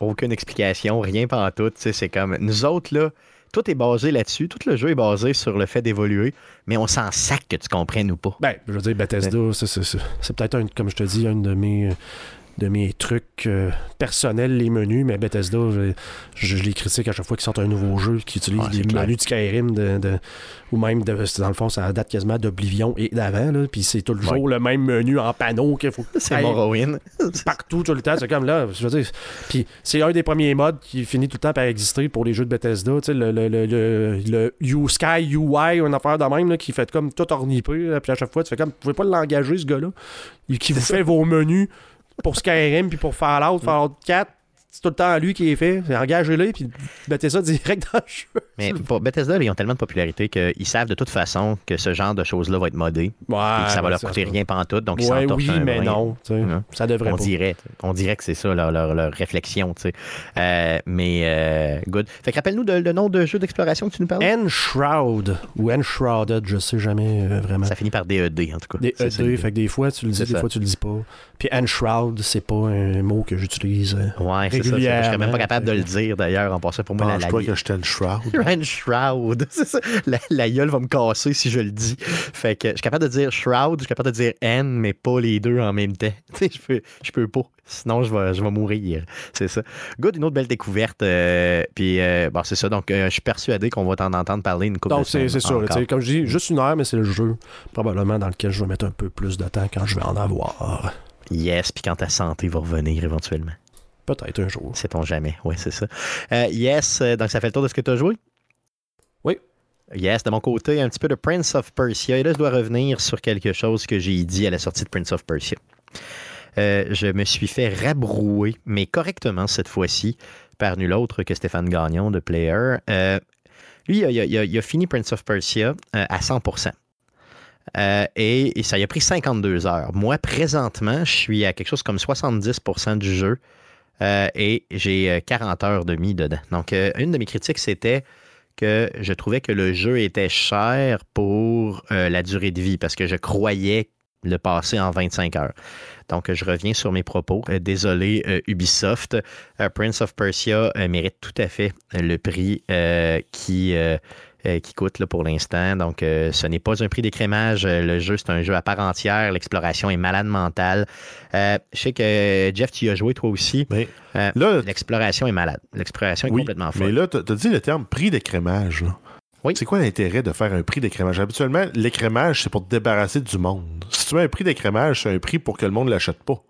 Aucune explication, rien pas en tout. C'est comme nous autres, là, tout est basé là-dessus. Tout le jeu est basé sur le fait d'évoluer, mais on s'en sac que tu comprennes ou pas. Ben, je veux dire, Bethesda, c'est- c'est c'est- c'est peut-être, un, comme je te dis, un de mes, de mes trucs euh, personnels, les menus, mais Bethesda, je, les critique à chaque fois qu'ils sortent un nouveau jeu, qui utilise Ouais, clair. menus de Skyrim, de, de- ou même, de, c'est dans le fond, ça date quasiment d'Oblivion et d'avant, puis c'est toujours Ouais. le même menu en panneau qu'il faut C'est Morrowind. partout tout le temps. C'est comme là, je veux dire. Puis c'est un des premiers modes qui finit tout le temps par exister pour les jeux de Bethesda. Tu sais, le, le, le, le, le Sky UI, une affaire de même là, qui fait comme tout ornipé. Puis à chaque fois, tu fais comme, vous pouvez pas l'engager, ce gars-là. Qui vous fait vos menus pour Skyrim puis pour Fallout, Fallout 4. C'est tout le temps à lui qui est fait. Engagez-le, puis mettez ça direct dans le jeu. Mais pour Bethesda, ils ont tellement de popularité qu'ils savent de toute façon que ce genre de choses-là va être modé. Ouais, et que ça va leur coûter rien pantoute. Donc, ils Ouais, oui, mais brin. non. Ouais. Ça devrait On pas. dirait, on dirait que c'est ça leur, leur- leur réflexion, tu sais. Euh, mais euh, good. Fait que rappelle-nous le nom de jeu d'exploration que tu nous parles. Enshroud ou Enshrouded, je sais jamais euh, vraiment. Ça finit par DED en tout cas. Des C'est ça, ED, l'idée. fait que des fois tu le dis, des ça. fois tu le dis pas. Puis Enshroud, c'est pas un mot que j'utilise. euh. Ouais, c'est ça. Je serais même régulièrement. pas capable de le dire d'ailleurs en passant pour moi la, la, Pense-toi que j'étais une shroud. Rand Shroud. Ça. La, la gueule va me casser si je le dis. Fait que je suis capable de dire Shroud, je suis capable de dire N, mais pas les deux en même temps. Je peux, je peux pas. Sinon, je vais, je vais mourir. C'est ça. Good, une autre belle découverte. euh, puis, euh, bon, c'est ça. Donc, euh, je suis persuadé qu'on va t'en entendre parler une couple Donc de c'est sais, Comme je dis, juste une heure, mais c'est le jeu probablement dans lequel je vais mettre un peu plus de temps quand je vais en avoir. Yes, puis quand ta santé va revenir éventuellement. Peut-être un jour. Sait-on jamais. Oui, c'est ça. Euh, yes, euh, donc ça fait le tour de ce que tu as joué? Oui. Yes, de mon côté, un petit peu de Prince of Persia. Et là, je dois revenir sur quelque chose que j'ai dit à la sortie de Prince of Persia. Euh, je me suis fait rabrouer, mais correctement cette fois-ci, par nul autre que Stéphane Gagnon de Player. Euh, lui, il a, il a- il a fini Prince of Persia euh, à 100%. Euh, et, et ça a pris 52 heures. Moi, présentement, je suis à quelque chose comme 70% du jeu. Euh, et j'ai euh, 40 heures de mis dedans. Donc, euh, une de mes critiques, c'était que je trouvais que le jeu était cher pour euh, la durée de vie parce que je croyais le passer en 25 heures. Donc, je reviens sur mes propos. Euh, désolé, euh, Ubisoft. Euh, Prince of Persia euh, mérite tout à fait le prix euh, qui, euh, qui coûte là, pour l'instant. Donc, euh, ce n'est pas un prix d'écrémage. Euh, Le jeu, c'est un jeu à part entière. L'exploration est malade mentale. Je sais que, Jeff, tu y as joué toi aussi. Mais là, L'exploration est malade. L'exploration est oui, complètement mais folle. là, tu as dit le terme prix d'écrémage. Oui. C'est quoi l'intérêt de faire un prix d'écrémage? Habituellement, l'écrémage, c'est pour te débarrasser du monde. Si tu mets un prix d'écrémage, c'est un prix pour que le monde ne l'achète pas.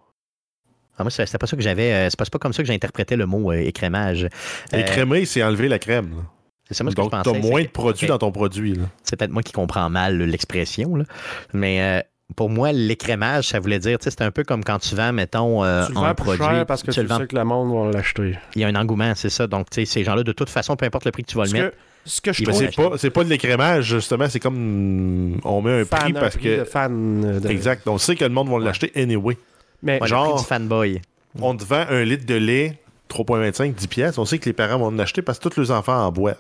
Ah, moi, c'est- c'était pas ça que j'avais. euh, C'est pas, comme ça que j'interprétais le mot euh, écrémage. Euh, Écrémer, c'est enlever la crème. là. C'est ça, moi, ce que Donc, je tu as pensais. moins de produits dans ton produit. C'est peut-être moi qui comprends mal l'expression. là. Mais euh, pour moi, l'écrémage, ça voulait dire, tu sais, c'est un peu comme quand tu vends, mettons, euh, tu le un vends plus produit. cher parce que tu, le vends- sais que le monde va l'acheter. Il y a un engouement, c'est ça. Donc, tu sais, ces gens-là, de toute façon, peu importe le prix que tu vas le mettre, que, ce que je trouve c'est pas, c'est pas de l'écrémage, justement. C'est comme on met un fan, prix un parce prix que. de fan de- Exact. On sait que le monde va l'acheter anyway. Mais ouais, genre- le prix du fanboy. On te vend un litre de lait, 3,25, 10 pièces. On sait que les parents vont l'acheter parce que tous les enfants en boivent.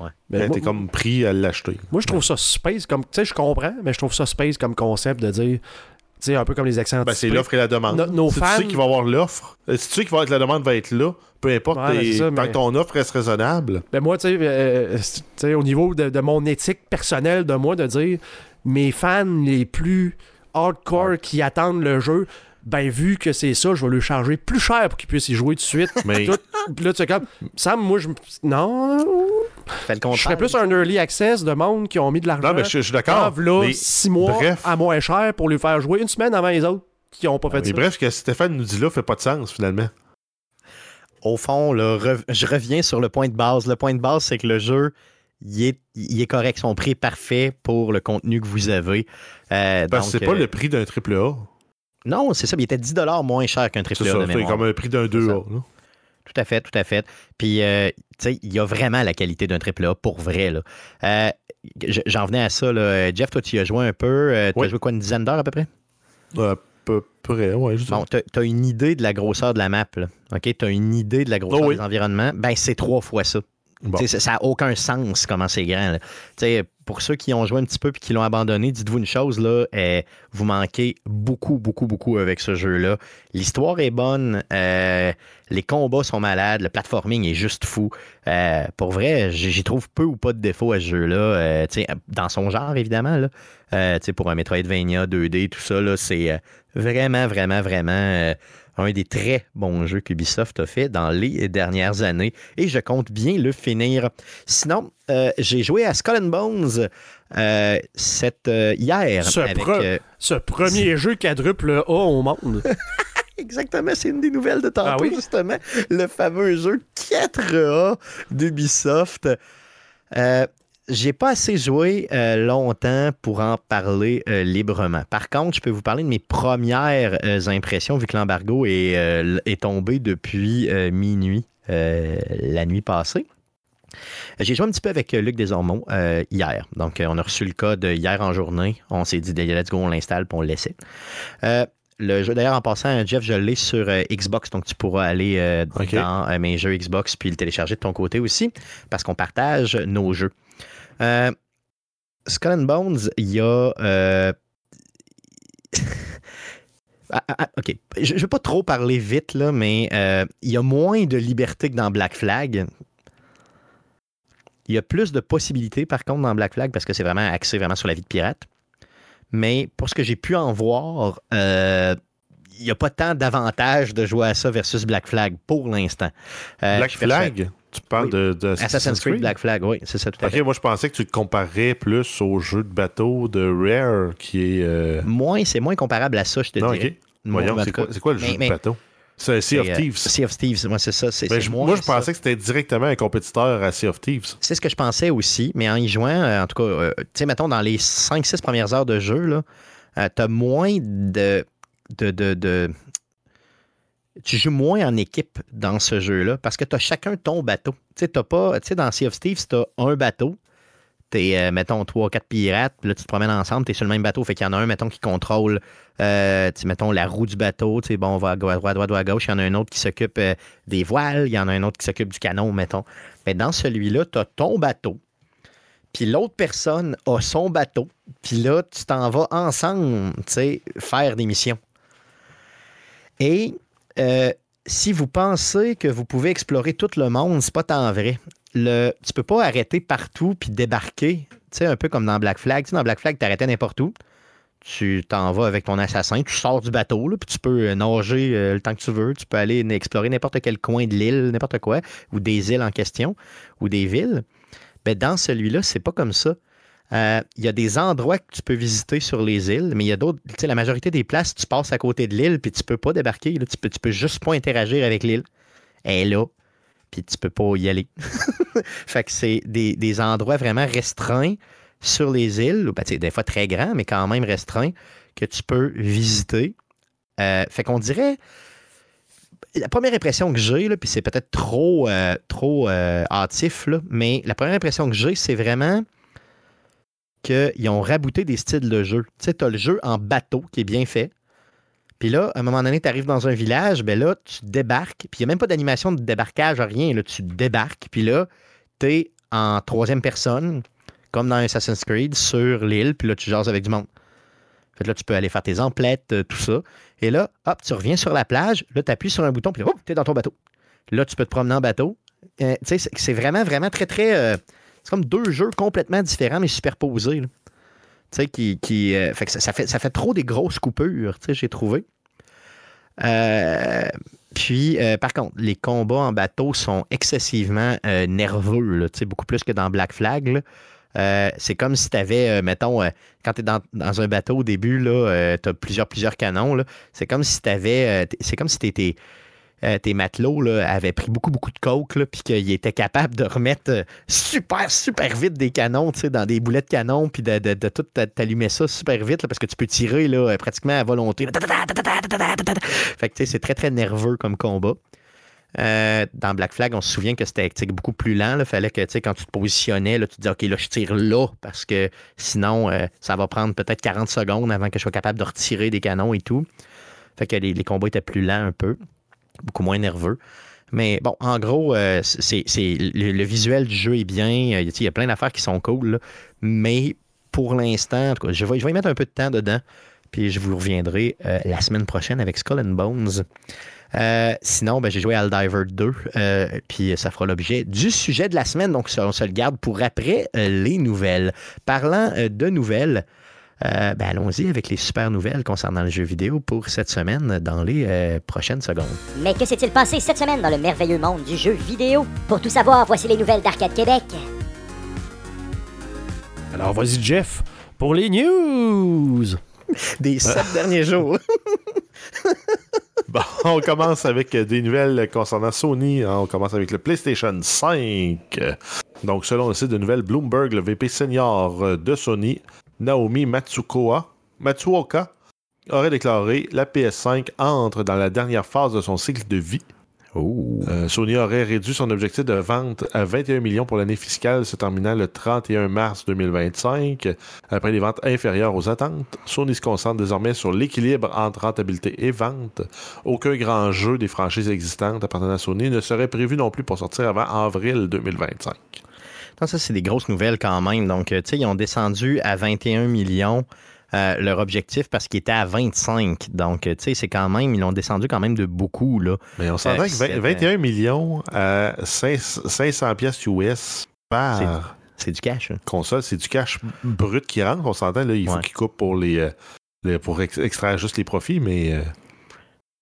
Ouais. mais t'es comme pris à l'acheter. Moi, je trouve ça space comme. Tu sais, je comprends, mais je trouve ça space comme concept de dire. Tu sais, un peu comme les accents. Ben, c'est l'offre et la demande. No- si fans- tu sais qu'il va y avoir l'offre, euh, si tu sais qu'il va être la demande va être là, peu importe, Ouais, tant mais- que ton offre reste raisonnable. Ben moi, tu sais, euh, sais, au niveau de, de mon éthique personnelle de moi, de dire mes fans les plus hardcore qui attendent le jeu, ben vu que c'est ça, je vais lui charger plus cher pour qu'il puisse y jouer tout de suite. Mais Tout- Puis là, tu sais, comme, Sam, moi, je. Non. Le Je serais plus un early access de monde qui ont mis de l'argent. non, mais je, je suis d'accord. Ah, là, Mais, six mois bref. à moins cher pour lui faire jouer une semaine avant les autres qui n'ont pas fait mais ça. bref, ce que Stéphane nous dit là fait pas de sens finalement. Au fond, là, rev- je reviens sur le point de base. Le point de base, c'est que le jeu, il est, il est correct. Son prix est parfait pour le contenu que vous avez. Euh, Parce que c'est pas euh, le prix d'un triple A. Non, c'est ça. mais Il était 10 moins cher qu'un triple A ça. C'est mémoire. comme un prix d'un C'est 2A. ça. là. tout à fait, tout à fait. Puis, euh, tu sais, il y a vraiment la qualité d'un triple A pour vrai. Là. Euh, J'en venais à ça. Là. Jeff, toi, tu y as joué un peu. Euh, tu as Oui. joué quoi, une dizaine d'heures à peu près? À peu près, je Bon, tu as une idée de la grosseur de la map. Là. OK? Tu as une idée de la grosseur Oh oui. des environnements? Ben, c'est trois fois ça. Ça n'a aucun sens comment c'est grand. Pour ceux qui ont joué un petit peu et qui l'ont abandonné, dites-vous une chose, là, euh, vous manquez beaucoup, beaucoup, beaucoup avec ce jeu-là. L'histoire est bonne, euh, les combats sont malades, le platforming est juste fou. Euh, pour vrai, j'y trouve peu ou pas de défauts à ce jeu-là. euh, dans son genre, évidemment. Là. Pour un Metroidvania 2D, tout ça, c'est vraiment, vraiment, vraiment un des très bons jeux qu'Ubisoft a fait dans les dernières années. Et je compte bien le finir. Sinon, euh, j'ai joué à Skull and Bones euh, cette, euh, hier. Ce avec, pro- Ce premier jeu quadruple A au monde. Exactement, c'est une des nouvelles de tantôt, Ah oui? justement. Le fameux jeu 4A d'Ubisoft. Euh, j'ai pas assez joué euh, longtemps pour en parler euh, librement. Par contre, je peux vous parler de mes premières euh, impressions, vu que l'embargo est, est tombé depuis minuit la nuit passée. J'ai joué un petit peu avec Luc Desormeaux euh, hier. Donc, on a reçu le code hier en journée. On s'est dit, let's go, on l'installe, puis on le laissait. Euh, le jeu, d'ailleurs, en passant, Jeff, je l'ai sur euh, Xbox, donc tu pourras aller dans mes jeux Xbox puis le télécharger de ton côté aussi, parce qu'on partage nos jeux. Euh, Skull and Bones, il y a. euh, ah, ah, ah, OK. Je ne vais pas trop parler vite, là, mais euh, il y a moins de liberté que dans Black Flag. Il y a plus de possibilités, par contre, dans Black Flag, parce que c'est vraiment axé vraiment sur la vie de pirate. Mais pour ce que j'ai pu en voir, euh, il n'y a pas tant d'avantages de jouer à ça versus Black Flag pour l'instant. Euh, Black Flag, tu parles Oui. de, de Assassin's Creed Black Flag, oui, c'est ça tout à Ok, fait. moi je pensais que tu comparais plus au jeu de bateau de Rare qui est. euh, Moins, c'est moins comparable à ça, je te Non, dirais. ok. Moi, Voyons, c'est quoi, le mais- jeu mais- de bateau? C'est Sea of euh, Thieves. Sea of Thieves, moi, c'est ça. C'est, Ben, moins moi, je ça. pensais que c'était directement un compétiteur à Sea of Thieves. C'est ce que je pensais aussi, mais en y jouant, euh, en tout cas, euh, tu sais, mettons, dans les 5-6 premières heures de jeu, là, euh, t'as moins de, de, de, de- Tu joues moins en équipe dans ce jeu-là parce que t'as chacun ton bateau. Tu sais, pas... Tu sais, dans Sea of Thieves, t'as un bateau, t'es, euh, mettons, 3-4 pirates, puis là, tu te promènes ensemble, t'es sur le même bateau, fait qu'il y en a un, mettons, qui contrôle, euh, tu mettons, la roue du bateau, tu sais, bon, on va à droite, à droite, à gauche, il y en a un autre qui s'occupe euh, des voiles, il y en a un autre qui s'occupe du canon, mettons. Mais dans celui-là, t'as ton bateau, puis l'autre personne a son bateau, puis là, tu t'en vas ensemble, tu sais, faire des missions. Et euh, si vous pensez que vous pouvez explorer tout le monde, c'est pas tant vrai. Le, tu peux pas arrêter partout puis débarquer, tu un peu comme dans Black Flag. Dans Black Flag, tu arrêtais n'importe où. Tu t'en vas avec ton assassin, tu sors du bateau, puis tu peux euh, nager euh, le temps que tu veux. Tu peux aller explorer n'importe quel coin de l'île, n'importe quoi, ou des îles en question, ou des villes. Ben, dans celui-là, c'est pas comme ça. Euh, Il y a des endroits que tu peux visiter sur les îles, mais il y a d'autres. La majorité des places, tu passes à côté de l'île, puis tu peux pas débarquer. Tu, peux, tu peux juste pas interagir avec l'île. Elle est là, puis tu peux pas y aller. fait que c'est des, des endroits vraiment restreints sur les îles, ben, des fois très grands, mais quand même restreints, que tu peux visiter. Euh, fait qu'on dirait. La première impression que j'ai, puis c'est peut-être trop, euh, trop euh, hâtif, mais la première impression que j'ai, c'est vraiment qu'ils ont rabouté des styles de jeu. Tu sais, tu as le jeu en bateau qui est bien fait. Puis là, à un moment donné, tu arrives dans un village, ben là, tu débarques, puis il n'y a même pas d'animation de débarquage, rien. Là, tu débarques, puis là, tu es en troisième personne, comme dans Assassin's Creed, sur l'île, puis là, tu jases avec du monde. Fait là, tu peux aller faire tes emplettes, euh, tout ça. Et là, hop, tu reviens sur la plage, là, tu appuies sur un bouton, puis là, tu es dans ton bateau. Là, tu peux te promener en bateau. Euh, tu sais, c'est- c'est vraiment, vraiment très, très. euh, c'est comme deux jeux complètement différents, mais superposés. Tu sais, qui. euh, fait que ça, fait, ça fait trop des grosses coupures, tu sais, j'ai trouvé. Euh, puis, euh, par contre, les combats en bateau sont excessivement nerveux, tu beaucoup plus que dans Black Flag. c'est comme si tu avais, mettons, quand tu es dans, dans un bateau au début, tu as plusieurs, plusieurs canons. C'est comme si tu avais. c'est comme si t'étais- euh, tes matelots avaient pris beaucoup, beaucoup de coke, puis qu'ils étaient capables de remettre euh, super, super vite des canons, dans des boulets de canon, puis de, de, de tout t'a- t'allumer ça super vite, parce que tu peux tirer là, euh, pratiquement à volonté. Fait que c'est très, très nerveux comme combat. Euh, dans Black Flag, on se souvient que c'était beaucoup plus lent. Il fallait que quand tu te positionnais, là, tu te disais OK, là, je tire là parce que sinon, euh, ça va prendre peut-être 40 secondes avant que je sois capable de retirer des canons et tout. Fait que les, combats étaient plus lents un peu, beaucoup moins nerveux. Mais bon, en gros, euh, c'est, le, visuel du jeu est bien. Il y a plein d'affaires qui sont cool. mais pour l'instant, je vais, je vais y mettre un peu de temps dedans. Puis je vous reviendrai la semaine prochaine avec Skull Bones. Euh, sinon, ben, j'ai joué Aldiver 2, euh, puis ça fera l'objet du sujet de la semaine, donc on se le garde pour après euh, les nouvelles. Parlant de nouvelles, ben, allons-y avec les super nouvelles concernant le jeu vidéo pour cette semaine dans les prochaines secondes. Mais que s'est-il passé cette semaine dans le merveilleux monde du jeu vidéo? Pour tout savoir, voici les nouvelles d'Arcade Québec. Alors, vas-y, Jeff, pour les news! Des sept derniers jours. Bon, on commence avec des nouvelles concernant Sony. On commence avec le PlayStation 5. Donc, selon le site de nouvelles Bloomberg, le VP senior de Sony, Naomi Matsukoa, Matsuoka, aurait déclaré la PS5 entre dans la dernière phase de son cycle de vie Oh. Euh, Sony aurait réduit son objectif de vente à 21 millions pour l'année fiscale se terminant le 31 mars 2025. Après des ventes inférieures aux attentes, Sony se concentre désormais sur l'équilibre entre rentabilité et vente. Aucun grand jeu des franchises existantes appartenant à Sony ne serait prévu non plus pour sortir avant avril 2025. Ça, c'est des grosses nouvelles quand même. Donc, euh, tu sais, ils ont descendu à 21 millions. Euh, leur objectif parce qu'ils étaient à 25. Donc, tu sais, c'est quand même, ils l'ont descendu quand même de beaucoup. Là. Mais on s'entend que 21 millions à 500 pièces US par. C'est du cash. Hein. Console, c'est du cash brut qui rentre. On s'entend, là, il faut qu'ils coupent pour les, euh, pour extraire juste les profits, mais.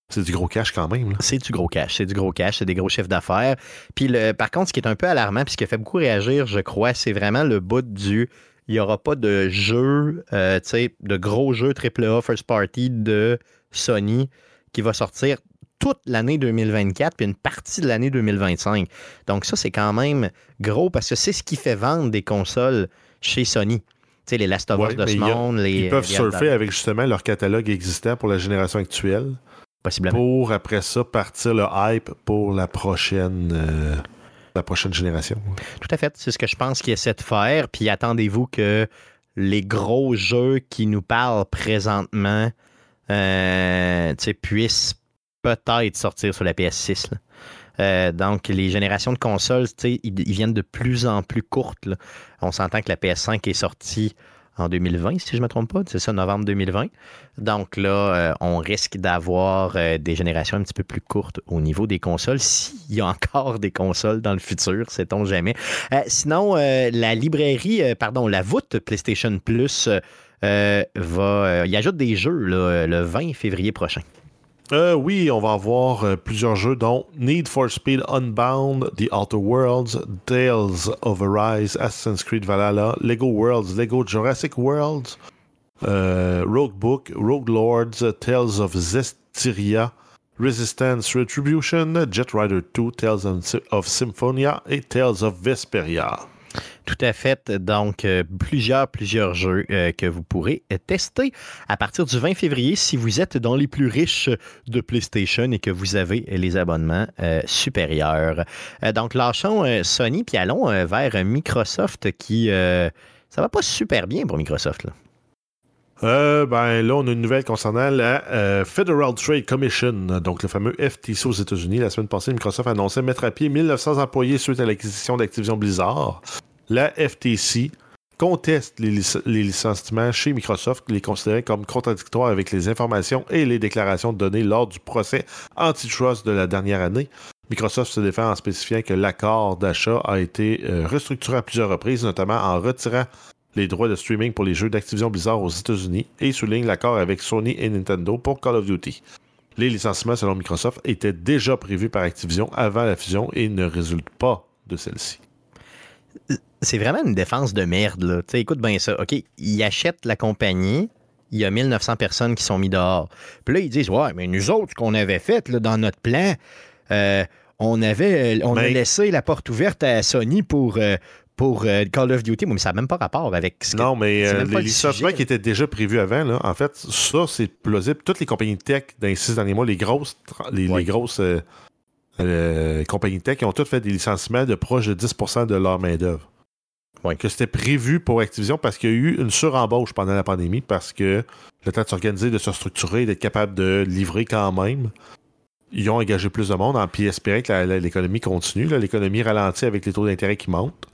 C'est du gros cash quand même. C'est du gros cash. C'est du gros cash. C'est des gros chiffres d'affaires. Puis, le, par contre, ce qui est un peu alarmant, puis ce qui a fait beaucoup réagir, je crois, c'est vraiment le bout du il n'y aura pas de jeu, euh, de gros jeux AAA first party de Sony qui va sortir toute l'année 2024 puis une partie de l'année 2025. Donc ça, c'est quand même gros parce que c'est ce qui fait vendre des consoles chez Sony. Tu sais, les Last of Us de ce monde. Les, ils peuvent surfer avec justement leur catalogue existant pour la génération actuelle. Possiblement. Pour après ça partir le hype pour la prochaine. Euh, la prochaine génération. Tout à fait. C'est ce que je pense qu'il essaie de faire. Puis attendez-vous que les gros jeux qui nous parlent présentement euh, puissent peut-être sortir sur la PS6. Euh, donc, les générations de consoles, ils, ils, viennent de plus en plus courtes. On s'entend que la PS5 est sortie en 2020, si je ne me trompe pas. C'est ça, novembre 2020. Donc là, euh, on risque d'avoir euh, des générations un petit peu plus courtes au niveau des consoles, s'il y a encore des consoles dans le futur, sait-on jamais. Euh, sinon, la librairie, pardon, la voûte PlayStation Plus va, y ajoute des jeux le 20 février prochain. Euh, oui, on va avoir euh, plusieurs jeux, dont Need for Speed Unbound, The Outer Worlds, Tales of Arise, Assassin's Creed Valhalla, Lego Worlds, Lego Jurassic Worlds, euh, Rogue Book, Rogue Lords, Tales of Zestiria, Resistance Retribution, Jet Rider 2, Tales of Symphonia et Tales of Vesperia. Tout à fait. Donc, euh, plusieurs, plusieurs jeux euh, que vous pourrez tester à partir du 20 février si vous êtes dans les plus riches de PlayStation et que vous avez les abonnements euh, supérieurs. donc, lâchons Sony puis allons vers Microsoft qui. ça va pas super bien pour Microsoft. Là. ben là, on a une nouvelle concernant la Federal Trade Commission, donc le fameux FTC aux États-Unis. La semaine passée, Microsoft annonçait mettre à pied 1900 employés suite à l'acquisition d'Activision Blizzard la FTC conteste les, licenciements chez Microsoft, les considérant comme contradictoires avec les informations et les déclarations données lors du procès antitrust de la dernière année. Microsoft se défend en spécifiant que l'accord d'achat a été euh, restructuré à plusieurs reprises, notamment en retirant les droits de streaming pour les jeux d'Activision Blizzard aux États-Unis et souligne l'accord avec Sony et Nintendo pour Call of Duty. Les licenciements, selon Microsoft, étaient déjà prévus par Activision avant la fusion et ne résultent pas de celle-ci c'est vraiment une défense de merde. Là. écoute bien ça. OK, ils achètent la compagnie. Il y a 1900 personnes qui sont mis dehors. Puis là, ils disent Ouais, mais nous autres, ce qu'on avait fait là, dans notre plan, euh, on avait on a laissé la porte ouverte à Sony pour, euh, pour euh, Call of Duty. Mais ça n'a même pas rapport avec ce Non, mais les licenciements qui étaient déjà prévus avant, là, en fait, ça, c'est plausible. Toutes les compagnies de tech dans les six derniers mois, les grosses, les, grosses euh, compagnies tech, ils ont tous fait des licenciements de proche de 10% de leur main-d'œuvre. Que c'était prévu pour Activision parce qu'il y a eu une surembauche pendant la pandémie parce que le temps de s'organiser, de se structurer, d'être capable de livrer quand même. Ils ont engagé plus de monde, en puis espéraient que l'économie continue. L'économie ralentit avec les taux d'intérêt qui montent.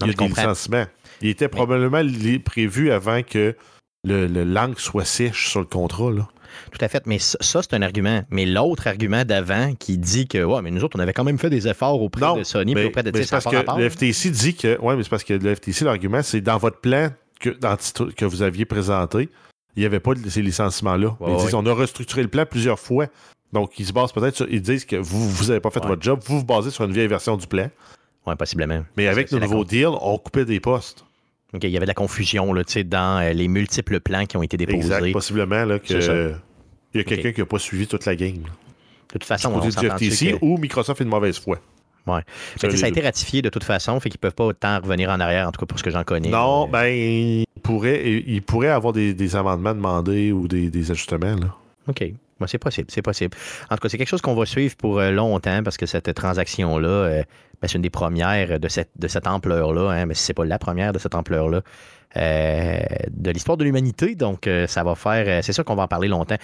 Il y a des licenciements. Il était probablement prévu avant que le, le langue soit sèche sur le contrat. Là. Tout à fait, mais ça, ça, c'est un argument. Mais l'autre argument d'avant qui dit que, ouais, mais nous autres, on avait quand même fait des efforts auprès Non, de Sony, mais, auprès de mais parce que le FTC dit que. Ouais, mais c'est parce que le FTC, l'argument, c'est dans votre plan que, d'anti- que vous aviez présenté, il n'y avait pas de ces licenciements-là. Ouais, ils disent ouais. on a restructuré le plan plusieurs fois. Donc, ils se basent peut-être sur. Ils disent que vous vous n'avez pas fait Ouais. votre job, vous vous basez sur une vieille version du plan. Ouais, possiblement. Mais avec nos nouveaux deals, on coupait des postes. OK, il y avait de la confusion là, dans euh, les multiples plans qui ont été déposés. Exact. Possiblement là, que. Il y a quelqu'un qui n'a pas suivi toute la game. De toute façon, on FTC que... ou Microsoft est une mauvaise foi. Ouais. Ça, Mais a été ratifié de toute façon, fait qu'ils peuvent pas autant revenir en arrière, en tout cas pour ce que j'en connais. Non, Euh, ben, il pourrait, il pourrait avoir des, des amendements demandés ou des, des ajustements. Là. OK. C'est possible, c'est possible. En tout cas, c'est quelque chose qu'on va suivre pour euh, longtemps parce que cette transaction-là, euh, ben, c'est une des premières de cette, de cette ampleur-là, hein, mais si c'est pas la première de cette ampleur-là euh, de l'histoire de l'humanité. Donc, ça va faire. c'est sûr qu'on va en parler longtemps.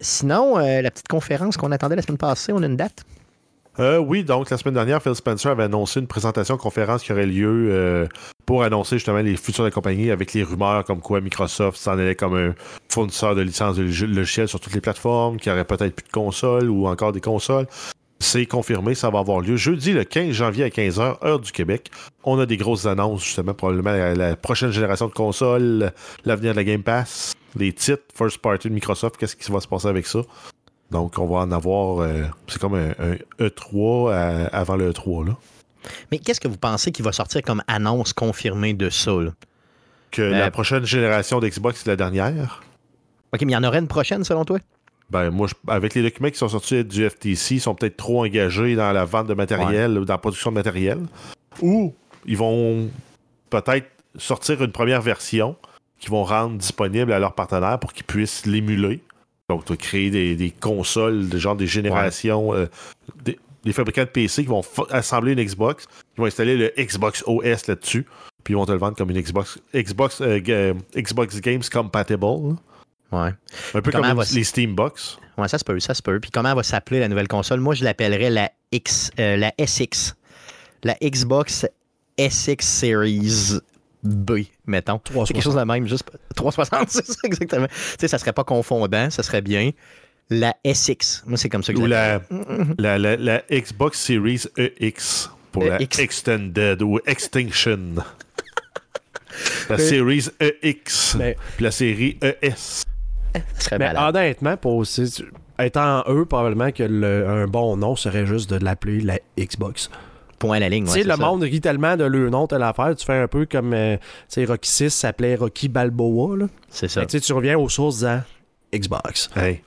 Sinon, la petite conférence qu'on attendait la semaine passée, on a une date? Euh, oui, donc la semaine dernière, Phil Spencer avait annoncé une présentation conférence qui aurait lieu euh, pour annoncer justement les futurs de la compagnie avec les rumeurs comme quoi Microsoft s'en allait comme un fournisseur de licences de log- logiciels sur toutes les plateformes, qu'il n'y aurait peut-être plus de consoles ou encore des consoles. C'est confirmé, ça va avoir lieu jeudi le 15 janvier à 15h, heure du Québec. On a des grosses annonces, justement, probablement la prochaine génération de consoles, l'avenir de la Game Pass, les titres first party de Microsoft, qu'est-ce qui va se passer avec ça? Donc, on va en avoir. euh, c'est comme un, un E3 à- avant le E3, là. Mais qu'est-ce que vous pensez qui va sortir comme annonce confirmée de ça? là? Que Euh, la prochaine génération d'Xbox, c'est la dernière. OK, mais il y en aurait une prochaine selon toi? Ben, moi, je- avec les documents qui sont sortis du FTC, ils sont peut-être trop engagés dans la vente de matériel ou dans la production de matériel. Ou ils vont peut-être sortir une première version qu'ils vont rendre disponible à leurs partenaires pour qu'ils puissent l'émuler. Donc, tu vas créer des, des consoles, de genre des générations, euh, des, des fabricants de PC qui vont assembler une Xbox, qui vont installer le Xbox OS là-dessus, puis ils vont te le vendre comme une Xbox, Xbox, euh, Xbox Games Compatible. là. Ouais. Un peu comme elle va les Steambox. Ouais, ça se peut, ça se peut. Puis comment elle va s'appeler la nouvelle console? Moi, je l'appellerais la X, euh, la SX. La Xbox SX Series B, mettons. C'est quelque chose de même, juste 360, c'est ça exactement. Tu sais, ça serait pas confondant, ça serait bien. La SX. Moi, c'est comme ça que Ou je la, la, la, la Xbox Series EX pour la EX. Extended ou Extinction. la Series EX. Mais- Puis la série E ES. Serait Mais malade. honnêtement, pour aussi, étant eux, probablement que le- un bon nom serait juste de l'appeler la Xbox. Point à la ligne. ouais, le ça. monde rit tellement de leur nom, telle affaire. Tu fais un peu comme euh, Rocky 6 s'appelait Rocky Balboa. Là. C'est ça. Tu sais, tu reviens aux sources disant Xbox. Hey.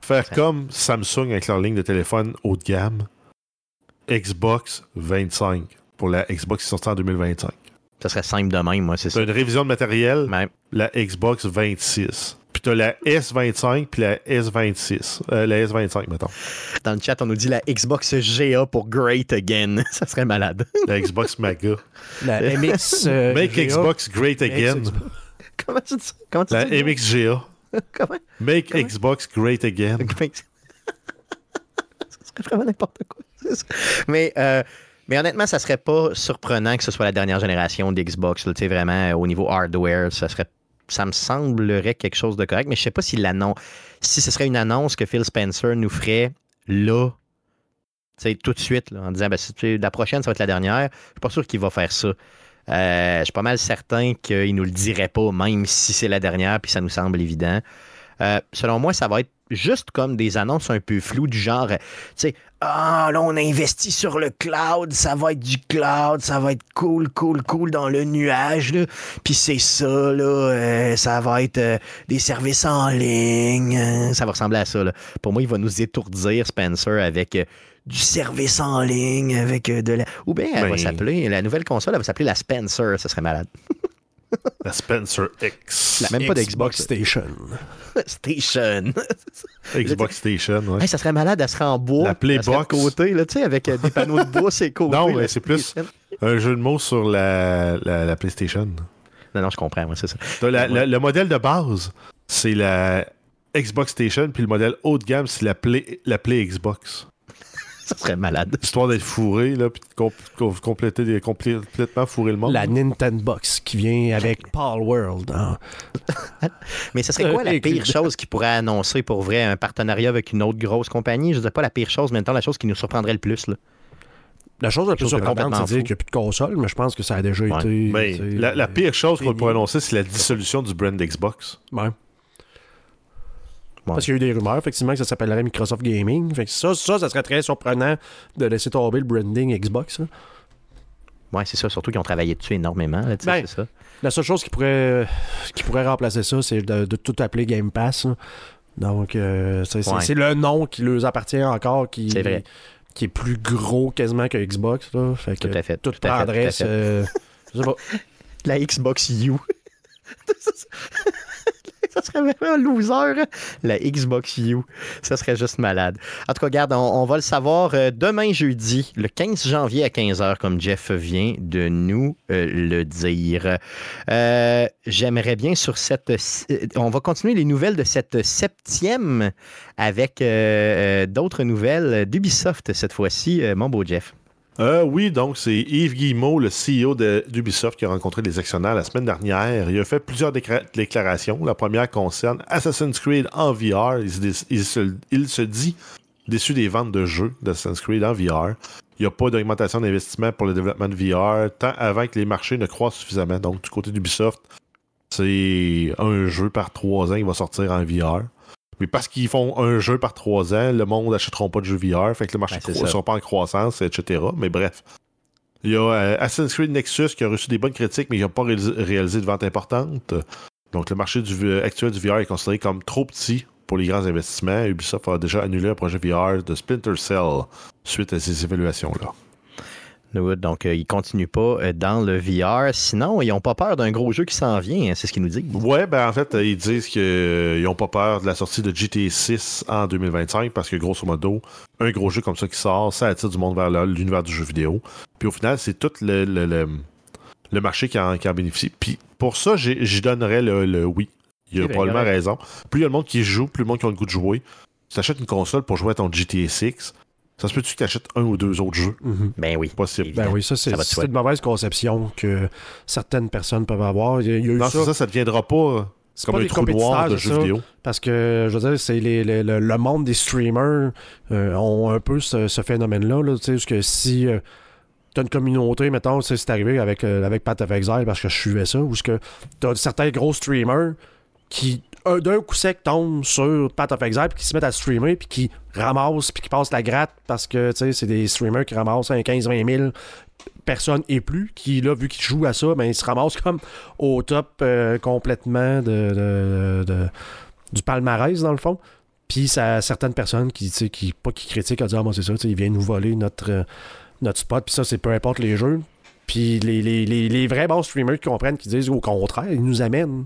Faire comme Samsung avec leur ligne de téléphone haut de gamme. Xbox 25 pour la Xbox qui sortie en 2025. Ça serait simple de même, moi, c'est ça. Une révision de matériel, Même. la Xbox 26. Puis t'as la S25 puis la S26. Euh, la S25, mettons. Dans le chat, on nous dit la Xbox GA pour Great Again. ça serait malade. La Xbox Maga. La MX. euh, Make GA. Xbox great again. Xbox. Comment tu dis ça? Comment tu La dis ça? MXGA. Comment? Make Comment? Xbox great again. ça serait vraiment n'importe quoi. Mais, euh, mais honnêtement, ça serait pas surprenant que ce soit la dernière génération d'Xbox. Tu vraiment, au niveau hardware, ça serait. Ça me semblerait quelque chose de correct, mais je sais pas si l'annonce. Si ce serait une annonce que Phil Spencer nous ferait là, tout de suite, en disant ben, la prochaine, ça va être la dernière. Je suis pas sûr qu'il va faire ça. Euh, je suis pas mal certain qu'il nous le dirait pas, même si c'est la dernière, puis ça nous semble évident. Euh, selon moi, ça va être juste comme des annonces un peu floues du genre, euh, tu sais, ah, là, on investit sur le cloud, ça va être du cloud, ça va être cool, cool, cool dans le nuage, là. Puis c'est ça, là, euh, ça va être euh, des services en ligne. euh, ça va ressembler à ça, là. Pour moi, il va nous étourdir, Spencer, avec euh, du service en ligne, avec de la. Ou bien elle va Ben- s'appeler, la nouvelle console, elle va s'appeler la Spencer, ça serait malade. La Spencer X. La même pas d'Xbox. Station. Station. Xbox Station, ouais. Hey, ça serait malade, elle serait en bois. La Playbox. elle serait côté, là, tu sais, avec euh, des panneaux de bois, c'est côté. Non, mais c'est plus-. Un jeu de mots sur la, la, la PlayStation. Non, non, je comprends, moi, c'est ça. T'as la- Ouais. la- le modèle de base, c'est la Xbox Station, puis le modèle haut de gamme, c'est la Play, la Play Xbox. Ça serait malade. Histoire d'être fourré, là, puis de com- com- compléter des- complètement fourrer le monde. La Nintendo Box qui vient avec Paul World. hein. Mais ce serait quoi la pire chose qu'ils pourraient annoncer pour vrai un partenariat avec une autre grosse compagnie? Je ne sais pas la pire chose, mais en même temps, la chose qui nous surprendrait le plus. Là. La chose la plus surprenante, complètement c'est de dire qu'il n'y a plus de console, mais je pense que ça a déjà Ouais. été. Mais la, la pire chose qu'on pourrait annoncer, c'est la dissolution du brand Xbox. Ouais. Ouais. Parce qu'il y a eu des rumeurs, effectivement, que ça s'appellerait Microsoft Gaming. Fait que ça, ça, ça serait très surprenant de laisser tomber le branding Xbox. Ouais, c'est ça, surtout qu'ils ont travaillé dessus énormément. Là, Ben, ça. La seule chose qui pourrait, qui pourrait remplacer ça, c'est de, de tout appeler Game Pass. Donc, euh, c'est Ouais. le nom qui leur appartient encore qui, C'est vrai. qui est plus gros quasiment que Xbox. Là. Fait que Tout à fait. tout tout à fait, tout à prendrait fait. ce- je sais pas. La Xbox U. ça serait vraiment un loser. hein? La Xbox U. Ça serait juste malade. En tout cas, regarde, on, va le savoir euh, demain jeudi, le 15 janvier à 15h, comme Jeff vient de nous euh, le dire. Euh, J'aimerais bien sur cette... On va continuer les nouvelles de cette septième avec d'autres nouvelles d'Ubisoft cette fois-ci, mon beau Jeff. Euh, oui, donc c'est Yves Guillemot, le CEO d'Ubisoft, qui a rencontré les actionnaires la semaine dernière. Il a fait plusieurs déclarations. La première concerne Assassin's Creed en VR. Il se- il se dit déçu des ventes de jeux d'Assassin's Creed en VR. Il n'y a pas d'augmentation d'investissement pour le développement de VR, tant avant que les marchés ne croissent suffisamment. Donc, du côté d'Ubisoft, c'est un jeu par trois ans qui va sortir en VR. Mais parce qu'ils font un jeu par trois ans, le monde n'achètera pas de jeux VR, fait que le marché ne ça. sera pas en croissance, etc. Mais bref. Il y a euh, Assassin's Creed Nexus qui a reçu des bonnes critiques, mais qui n'a pas réalisé, réalisé de vente importante. Donc le marché du, V- actuel du VR est considéré comme trop petit pour les grands investissements. Ubisoft a déjà annulé un projet VR de Splinter Cell suite à ces évaluations-là. Donc, euh, ils ne continuent pas euh, dans le VR. Sinon, ils n'ont pas peur d'un gros jeu qui s'en vient. hein, c'est ce qu'ils nous disent. Ouais, ben en fait, euh, ils disent qu'ils n'ont pas peur de la sortie de GTA 6 en 2025 parce que grosso modo, un gros jeu comme ça qui sort, ça attire du monde vers l'univers du jeu vidéo. Puis au final, c'est tout le, le, le- le marché qui en, qui en bénéficie. Puis pour ça, j'y donnerais le, le oui. Il a vrai, probablement raison. Plus il y a le monde qui joue, plus le monde qui a le goût de jouer. Tu t'achètes une console pour jouer à ton GTA 6, ça se peut-tu que tu achètes un ou deux autres jeux? Mhm. Ben oui. Possible. Ben oui, ça, c'est une mauvaise conception que certaines personnes peuvent avoir. Il y a, il y a eu Non, ça. ça, ça ne deviendra pas C'est comme pas un des trou noir de jeux ça. vidéo. Parce que, je veux dire, c'est les- les- le, le monde des streamers euh, ont un peu ce, ce phénomène-là. Là, tu sais, parce que si tu t'as une communauté, mettons, c'est arrivé avec, euh, avec Path of Exile parce que je suivais ça, où tu as certains gros streamers qui, d'un coup sec, tombent sur Path of Exile, puis qui se mettent à streamer, puis qui ramassent, puis qui passent la gratte parce que, c'est des streamers qui ramassent un 15-20 000 personnes et plus, qui, là, vu qu'ils jouent à ça, ben, ils se ramassent comme au top euh, complètement de, de- du palmarès, dans le fond. Puis ça certaines personnes qui, qui pas qui critiquent, à dire, ah, moi, c'est ça, ils viennent nous voler notre, euh, notre spot, puis ça, c'est peu importe les jeux. Puis les, les, les, les vrais bons streamers qui comprennent, qui disent au contraire, ils nous amènent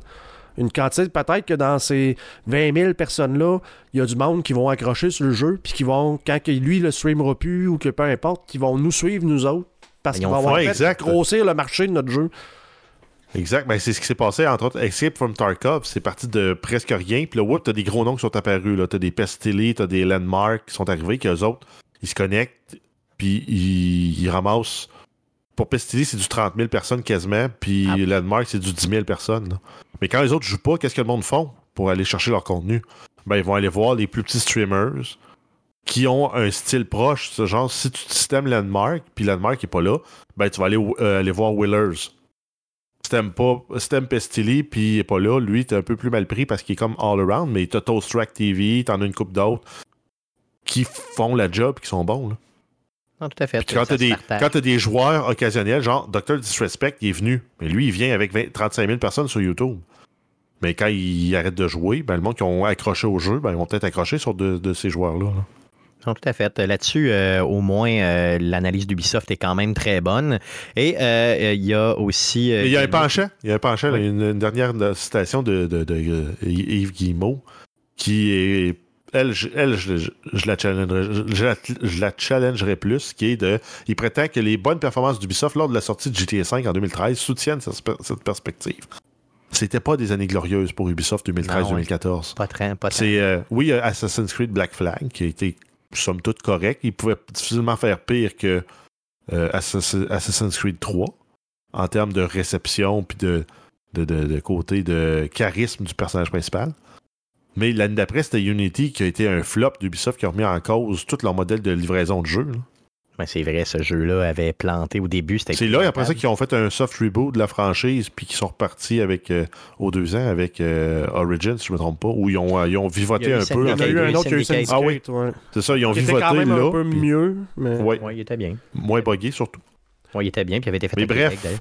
une quantité, peut-être que dans ces 20 000 personnes-là, il y a du monde qui vont accrocher sur le jeu, puis qui vont, quand que lui le streamera plus, ou que peu importe, qui vont nous suivre, nous autres, parce Ils qu'ils ont vont avoir fait- fait exact. grossir le marché de notre jeu. Exact. Ben, c'est ce qui s'est passé, entre autres, Escape from Tarkov. C'est parti de presque rien. Puis là, whoop, t'as des gros noms qui sont apparus. Là. T'as des Pestilly, t'as des Landmark qui sont arrivés, qu'eux autres, ils se connectent, puis ils, ils ramassent. Pour Pestilly, c'est du 30 000 personnes quasiment, puis Ah. Landmark, c'est du 10 000 personnes. là. Mais quand les autres jouent pas, qu'est-ce que le monde font pour aller chercher leur contenu? Ben, ils vont aller voir les plus petits streamers qui ont un style proche. Ce genre, si tu t'aimes Landmark, puis Landmark est pas là, ben, tu vas aller, euh, aller voir Willers. Si t'aimes pas, si t'aimes Pestilly puis il est pas là, lui, t'es un peu plus mal pris parce qu'il est comme all around, mais t'as Toast Track TV, t'en as une coupe d'autres qui font la job qui sont bons. Là. Non, tout à fait. Puis quand t'as se des, joueurs occasionnels, genre Dr. Disrespect, il est venu, mais lui, il vient avec 20 35 000 personnes sur YouTube. Mais quand il arrête de jouer, ben, le monde qui ont accroché au jeu, ben, ils vont peut-être accrocher sur de, de ces joueurs-là. là. Non, tout à fait. Là-dessus, euh, au moins, euh, l'analyse d'Ubisoft est quand même très bonne. Et euh, il y a aussi. Il y a un penchant. Il y a un penchant, Oui. une, une dernière citation de, de- de, euh, Yves Guillemot qui est. Elle, je, elle, je, je- je la challengerai, je, la, challengerai plus, qui est de. Il prétend que les bonnes performances d'Ubisoft lors de la sortie de GTA V en 2013 soutiennent cette, cette perspective. C'était pas des années glorieuses pour Ubisoft 2013-2014. Pas très, pas très. C'est euh, oui, Assassin's Creed Black Flag qui a été somme toute correct. Il pouvait difficilement faire pire que euh, Assassin- Assassin's Creed 3 en termes de réception puis de, de, de- de côté de charisme du personnage principal. Mais l'année d'après, c'était Unity qui a été un flop d'Ubisoft qui a remis en cause tout leur modèle de livraison de jeu. là. Ben, c'est vrai, ce jeu-là avait planté au début. c'était C'est là, après ça, qu'ils ont fait un soft reboot de la franchise puis qu'ils sont repartis avec, euh, aux deux ans avec euh, Origins, si je me trompe pas, où ils ont, euh, ils ont vivoté un peu. Il y en a eu un autre qui a eu Syndicate. Ah oui. ouais. C'est ça, ils ont était vivoté quand même là. un peu puis- mieux, mais... Ouais. Il était bien. moins buggé surtout. Oui, il était bien, puis il avait été fait Mais bref.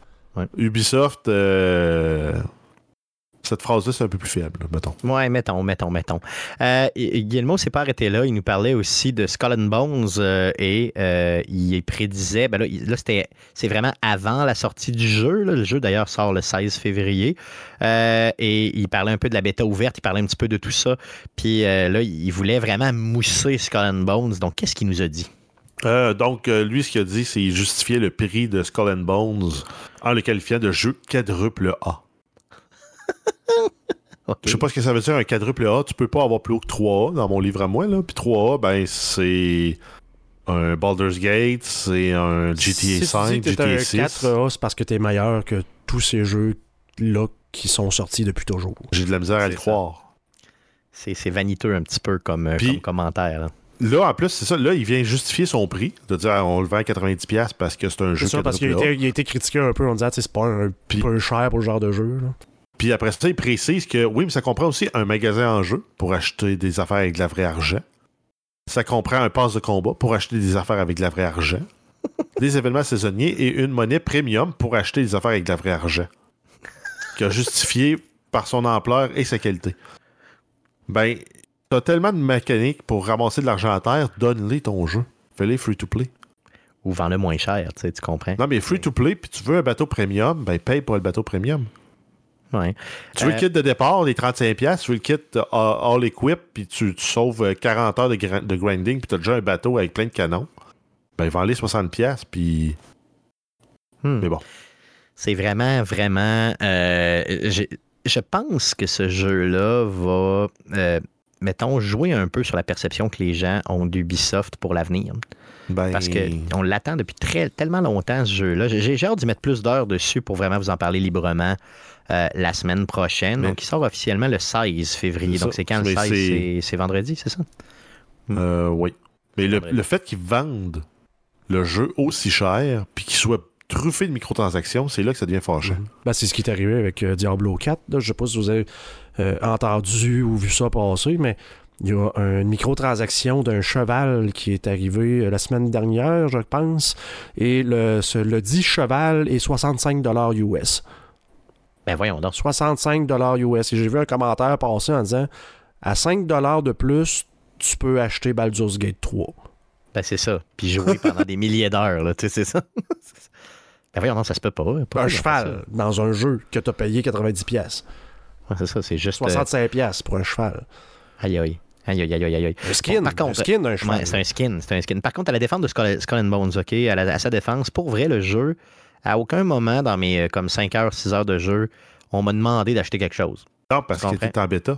Ubisoft, euh, cette phrase-là, c'est un peu plus faible, mettons. Ouais, mettons, mettons, mettons. Euh, Guillemot s'est pas arrêté là. Il nous parlait aussi de Skull and Bones euh, et euh, il prédisait. Ben là, là, c'était, c'est vraiment avant la sortie du jeu. là. Le jeu d'ailleurs sort le 16 février. Euh, et il parlait un peu de la bêta ouverte. Il parlait un petit peu de tout ça. Puis là, il voulait vraiment mousser Skull and Bones. Donc, qu'est-ce qu'il nous a dit? Euh, donc, euh, lui, ce qu'il a dit, c'est qu'il justifiait le prix de Skull and Bones en le qualifiant de jeu quadruple A. Je sais pas ce que ça veut dire, un quadruple A. Tu peux pas avoir plus haut que 3A dans mon livre à moi. Là. Puis 3A, ben, c'est un Baldur's Gate, c'est un GTA si tu 5, dis que t'es GTA un 6. 4A, c'est parce que t'es meilleur que tous ces jeux-là qui sont sortis depuis toujours. J'ai de la misère à le croire. C'est, c'est vaniteux un petit peu comme, euh, Puis- comme commentaire. là. Là, en plus, c'est ça. Là, il vient justifier son prix, de dire ah, on le vend à 90$ parce que c'est un jeu C'est ça, parce qu'il a, été- il a été critiqué un peu en disant que c'est pas un Puis- peu cher pour le genre de jeu. là. Puis après ça, il précise que oui, mais ça comprend aussi un magasin en jeu pour acheter des affaires avec de la vraie argent. Ça comprend un pass de combat pour acheter des affaires avec de la vraie argent. des événements saisonniers et une monnaie premium pour acheter des affaires avec de la vraie argent. Qui a justifié par son ampleur et sa qualité. Ben, t'as tellement de mécaniques pour ramasser de l'argent à terre, donne-les ton jeu. Fais-les free to play. Ou vends-le moins cher, tu sais, tu comprends? Non, mais free to play, puis tu veux un bateau premium, ben paye pour le bateau premium. Ouais. Tu veux Euh, le kit de départ, les 35$, tu veux le kit euh, all equip, puis tu, tu sauves euh, 40 heures de, grinding, puis tu as déjà un bateau avec plein de canons. Ben, vends-les 60$, puis. Hmm. Mais bon. C'est vraiment, vraiment. euh, je pense que ce jeu-là va, euh, mettons, jouer un peu sur la perception que les gens ont d'Ubisoft pour l'avenir. Ben, Parce qu'on l'attend depuis très, tellement longtemps, ce jeu-là. J'ai j'ai hâte d'y mettre plus d'heures dessus pour vraiment vous en parler librement euh, la semaine prochaine. Mais- Donc, il sort officiellement le 16 février. Donc, c'est quand le Mais 16 c'est- vendredi, c'est ça? euh, oui. Mais le, le fait qu'ils vendent le jeu aussi cher, puis qu'il soit truffé de microtransactions, c'est là que ça devient fâchant. Ben, c'est ce qui est arrivé avec euh, Diablo 4. là. Je sais pas si vous avez euh, entendu ou vu ça passer, mais il y a une microtransaction d'un cheval qui est arrivé euh, la semaine dernière, je pense. Et le, ce- le dit cheval est 65 US. Ben, voyons donc. 65 US. Et j'ai vu un commentaire passer en disant à 5 de plus, tu peux acheter Baldur's Gate 3. Ben, c'est ça. Puis jouer pendant des milliers d'heures, là, tu sais, c'est ça. ben, voyons, non, ça se peut pas. Pourquoi un cheval dans un jeu que tu as payé 90 pièces. ça? Ouais, c'est ça, c'est juste. euh, 65 pièces pour un cheval. Aïe, aïe. Aïe, aïe, aïe, aïe. Un skin, Bon, par contre, un skin d'un cheval. Ouais, c'est un skin, c'est un skin. Par contre, à la défense de Skull, Skull and Bones, OK, à, la- à sa défense, pour vrai, le jeu, à aucun moment dans mes euh, comme 5 heures, 6 heures de jeu, on m'a demandé d'acheter quelque chose. Non, parce qu'il était en bêta.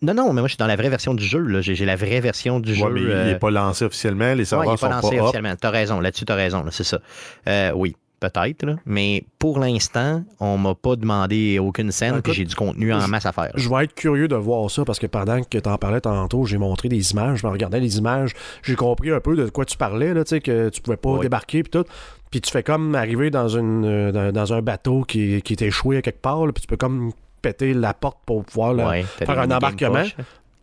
Non, non, mais moi, je suis dans la vraie version du jeu. là. J'ai la vraie version du Ouais, jeu. mais il euh, n'est pas lancé officiellement, les ouais, serveurs il n'est sont pas lancé pas officiellement. T'as raison, là-dessus, t'as raison, là, c'est ça. Euh, oui, peut-être, mais pour l'instant, on m'a pas demandé aucune scène, Écoute, puis j'ai du contenu en masse à faire. Je vais être curieux de voir ça parce que pendant que tu en parlais tantôt, j'ai montré des images. Je me regardais les images. J'ai compris un peu de quoi tu parlais, là, tu sais, que tu pouvais pas Oui. débarquer puis tout. Puis tu fais comme arriver dans, une, euh, dans, dans un bateau qui, qui est échoué à quelque part, puis tu peux comme péter la porte pour pouvoir là, Ouais, t'as faire un embarquement. poches.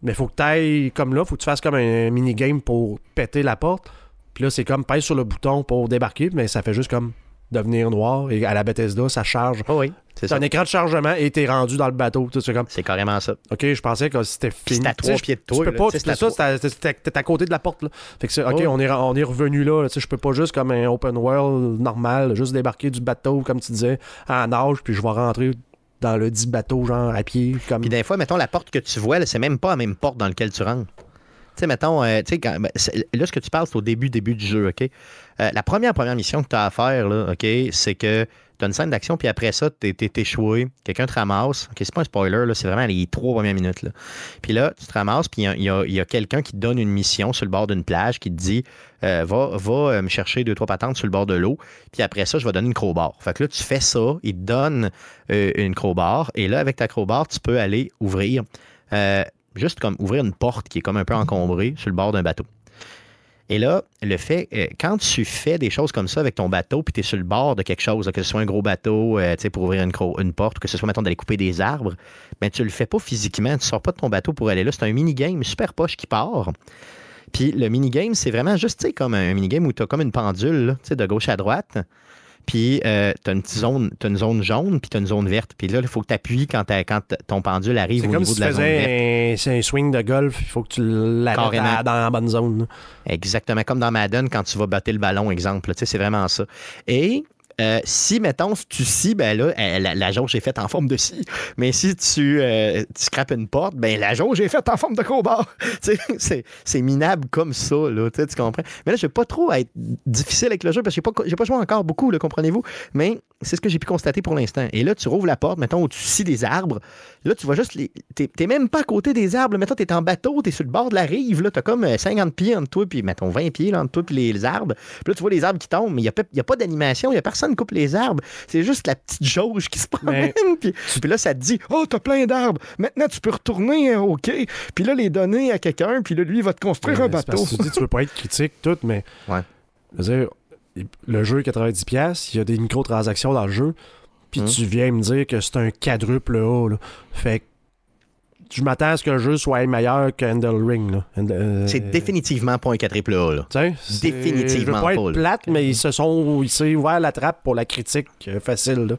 Mais faut que tu ailles comme là, faut que tu fasses comme un minigame pour péter la porte. Puis là, c'est comme pèse sur le bouton pour débarquer, mais ça fait juste comme devenir noir. Et à la Bethesda, ça charge. Oh oui, c'est un écran de chargement et t'es rendu dans le bateau. C'est comme, carrément ça. OK, je pensais que c'était fini. c'est à trois pieds de Tu toi. peux pas, Tu sais, c'était c'est ça, c'était- c'était t'es à côté de la porte. Là. Fait que c'est, OK, Oh. on, est, on est revenu là. là, je peux pas juste comme un open world normal, juste débarquer du bateau, comme tu disais, en nage, puis je vais rentrer dans le dit bateau, genre à pied. Comme... Puis des fois, mettons, la porte que tu vois, c'est même pas la même porte dans laquelle tu rentres. Sais, mettons, euh, tu sais, ben, là, ce que tu parles, c'est au début, début du jeu, OK? Euh, la première, première mission que tu as à faire, là, OK, c'est que tu as une scène d'action, puis après ça, tu es, échoué, quelqu'un te ramasse. OK, c'est pas un spoiler, c'est vraiment les trois premières minutes, là. Puis là, tu te ramasses, puis il y a- quelqu'un qui te donne une mission sur le bord d'une plage qui te dit euh, va, me chercher deux, trois patentes sur le bord de l'eau, puis après ça, je vais donner une crowbar. Fait que là, tu fais ça, il te donne une crowbar, et là, avec ta crowbar, tu peux aller ouvrir, juste comme ouvrir une porte qui est comme un peu encombrée sur le bord d'un bateau. Et là, le fait, euh, quand tu fais des choses comme ça avec ton bateau, puis tu es sur le bord de quelque chose, que ce soit un gros bateau euh, pour ouvrir une, porte, ou que ce soit, mettons, d'aller couper des arbres, ben, tu le fais pas physiquement. Tu sors pas de ton bateau pour aller là. C'est un mini-game super poche qui part. Puis le mini-game, c'est vraiment juste comme un mini-game où tu as comme une pendule là, de gauche à droite. Puis euh, tu as une petite zone, t'as une zone jaune, puis tu as une zone verte. Puis là, il faut que tu appuies quand, quand ton pendule arrive au niveau si de la zone verte. c'est un swing de golf, il faut que tu l'arrêtes dans la bonne zone. Exactement, comme dans Madden, quand tu vas battre le ballon, exemple. Tu sais, c'est vraiment ça. Et euh, si, mettons, si tu scies, ben là, euh, la, jauge est faite en forme de scie. Mais si tu, euh, tu scrapes une porte, ben la jauge est faite en forme de crowbar. C'est, minable comme ça, là, tu comprends? Mais là, je vais pas trop être difficile avec le jeu parce que j'ai pas, j'ai pas joué encore beaucoup, comprenez-vous? Mais c'est ce que j'ai pu constater pour l'instant. Et là, tu rouvres la porte, mettons, où tu scies des arbres. Là, tu vois juste les. T'es, même pas à côté des arbres. Mettons, t'es en bateau, t'es sur le bord de la rive, là. T'as comme euh, 50 pieds entre toi, puis mettons 20 pieds là, entre toi, puis les, les arbres. Puis là, tu vois les arbres qui tombent, mais il n'y a, pas d'animation, il n'y a personne qui coupe les arbres. C'est juste la petite jauge qui se promène. Puis, puis là, ça te dit Oh, t'as plein d'arbres. Maintenant, tu peux retourner hein, OK. Puis là, les donner à quelqu'un, puis là, lui, il va te construire un parce bateau. que tu dis, tu veux pas être critique, tout, mais. Ouais. Je veux dire, le jeu est 90$, il y a des microtransactions dans le jeu, puis Hum. tu viens me dire que c'est un quadruple A. Là. Fait que je m'attends à ce le jeu soit meilleur que Handle Ring. Là. And- euh, C'est définitivement pas un 4 A, là. définitivement Je veux pas pas, être là. plate, mais ils se sont ils s'est ouvert la trappe pour la critique euh, facile. Là.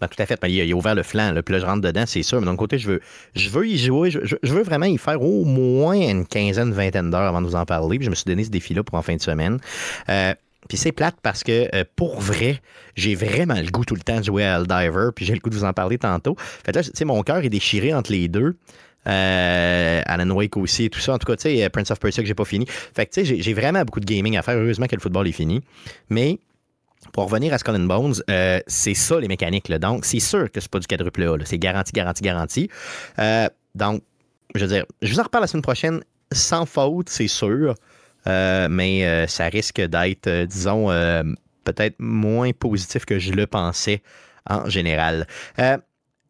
Ben, tout à fait. Ben, il, a, il a ouvert le flanc, là, puis là, je rentre dedans, c'est sûr. Mais d'un côté, je veux, je veux y jouer. Je, je- je veux vraiment y faire au moins une quinzaine, vingtaine d'heures avant de vous en parler. Puis je me suis donné ce défi-là pour en fin de semaine. Euh, puis c'est plate parce que, euh, pour vrai, j'ai vraiment le goût tout le temps de jouer à Diver, puis j'ai le goût de vous en parler tantôt. Fait là, tu sais, mon cœur est déchiré entre les deux. Euh, Alan Wake aussi et tout ça. En tout cas, tu sais, Prince of Persia que j'ai pas fini. Fait que, tu sais, j'ai- vraiment beaucoup de gaming à faire. Heureusement que le football est fini. Mais pour revenir à Skull Bones, euh, c'est ça les mécaniques. Donc, c'est sûr que c'est pas du quadruple A. C'est garanti, garanti, garanti. Donc, je veux dire, je vous en reparle la semaine prochaine sans faute, c'est sûr. Euh, mais euh, ça risque d'être, euh, disons, peut-être moins positif que je le pensais en général.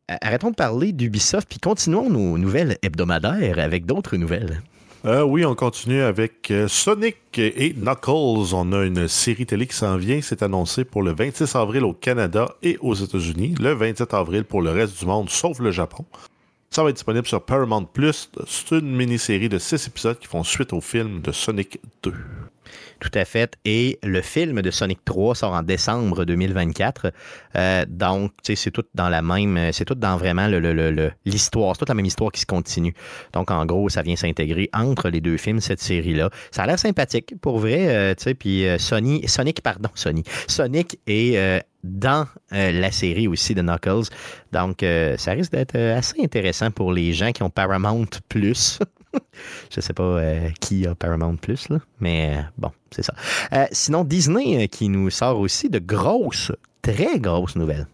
Arrêtons de parler d'Ubisoft, puis continuons nos nouvelles hebdomadaires avec d'autres nouvelles. Oui, on continue avec Sonic et Knuckles. On a une série télé qui s'en vient. C'est annoncé pour le 26 avril au Canada et aux États-Unis. Le 27 avril pour le reste du monde, sauf le Japon. Ça va être disponible sur Paramount+. C'est une mini-série de 6 épisodes qui font suite au film de Sonic 2. Tout à fait. Et le film de Sonic 3 sort en décembre 2024. Euh, donc, c'est tout dans la même. C'est tout dans vraiment le- le- le- le- l'histoire. C'est toute la même histoire qui se continue. Donc, en gros, ça vient s'intégrer entre les deux films, cette série-là. Ça a l'air sympathique, pour vrai. euh, puis euh, Sonic, pardon, Sony. Sonic est euh, dans euh, la série aussi de Knuckles. Donc, euh, ça risque d'être euh, assez intéressant pour les gens qui ont Paramount Plus. Je sais pas euh, qui a Paramount Plus, là, mais euh, bon, c'est ça. Euh, sinon, Disney qui nous sort aussi de grosses, très grosses nouvelles.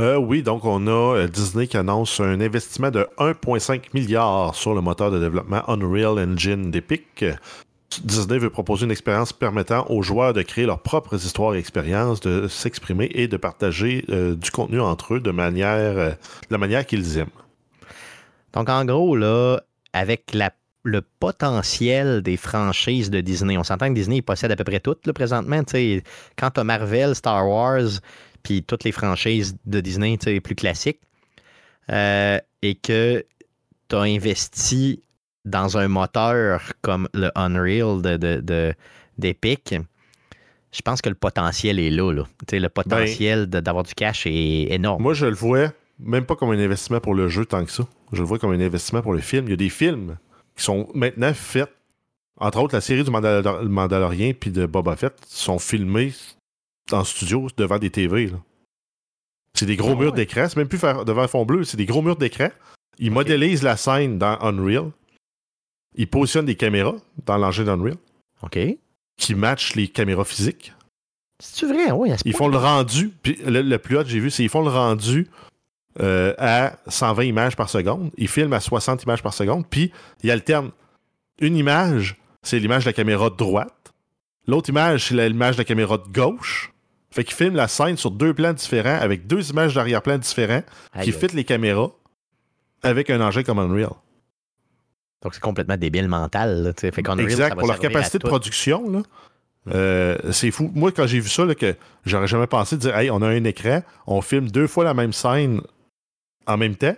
Euh, oui, donc on a Disney qui annonce un investissement de 1,5 milliard sur le moteur de développement Unreal Engine d'Epic. Disney veut proposer une expérience permettant aux joueurs de créer leurs propres histoires et expériences, de s'exprimer et de partager euh, du contenu entre eux de manière, euh, de la manière qu'ils aiment. Donc, en gros, là, avec la- le potentiel des franchises de Disney, on s'entend que Disney il possède à peu près toutes, là, présentement. Quand tu as Marvel, Star Wars, puis toutes les franchises de Disney plus classiques, euh, et que tu as investi dans un moteur comme le Unreal de, de- de- d'Epic, je pense que le potentiel est là. là. Le potentiel de- d'avoir du cash est énorme. Moi, je le vois même pas comme un investissement pour le jeu tant que ça. Je le vois comme un investissement pour le film. Il y a des films qui sont maintenant faits. Entre autres, la série du Mandalor- Mandalorien puis de Boba Fett sont filmés en studio devant des TV. C'est des gros Ah murs ouais. d'écran. C'est même plus devant un fond bleu. C'est des gros murs d'écran. Ils modélisent la scène dans Unreal. Ils positionnent des caméras dans l'engin d'Unreal OK. qui matchent les caméras physiques. C'est-tu vrai? Oui, à ce Ils font le rendu. Puis le, le plus haut que j'ai vu, c'est qu'ils font le rendu euh, à 120 images par seconde. Ils filment à 60 images par seconde. Puis ils alternent. Une image, c'est l'image de la caméra de droite. L'autre image, c'est l'image de la caméra de gauche. Fait qu'ils filment la scène sur deux plans différents avec deux images d'arrière-plan différents Aïe, qui aïe. fit les caméras avec un engin comme Unreal. Donc, c'est complètement débile mental. Là, fait ça Exact. va Pour leur capacité de tout. production, là, euh, c'est fou. Moi, quand j'ai vu ça, là, que j'aurais jamais pensé de dire Hey, on a un écran, on filme deux fois la même scène en même temps,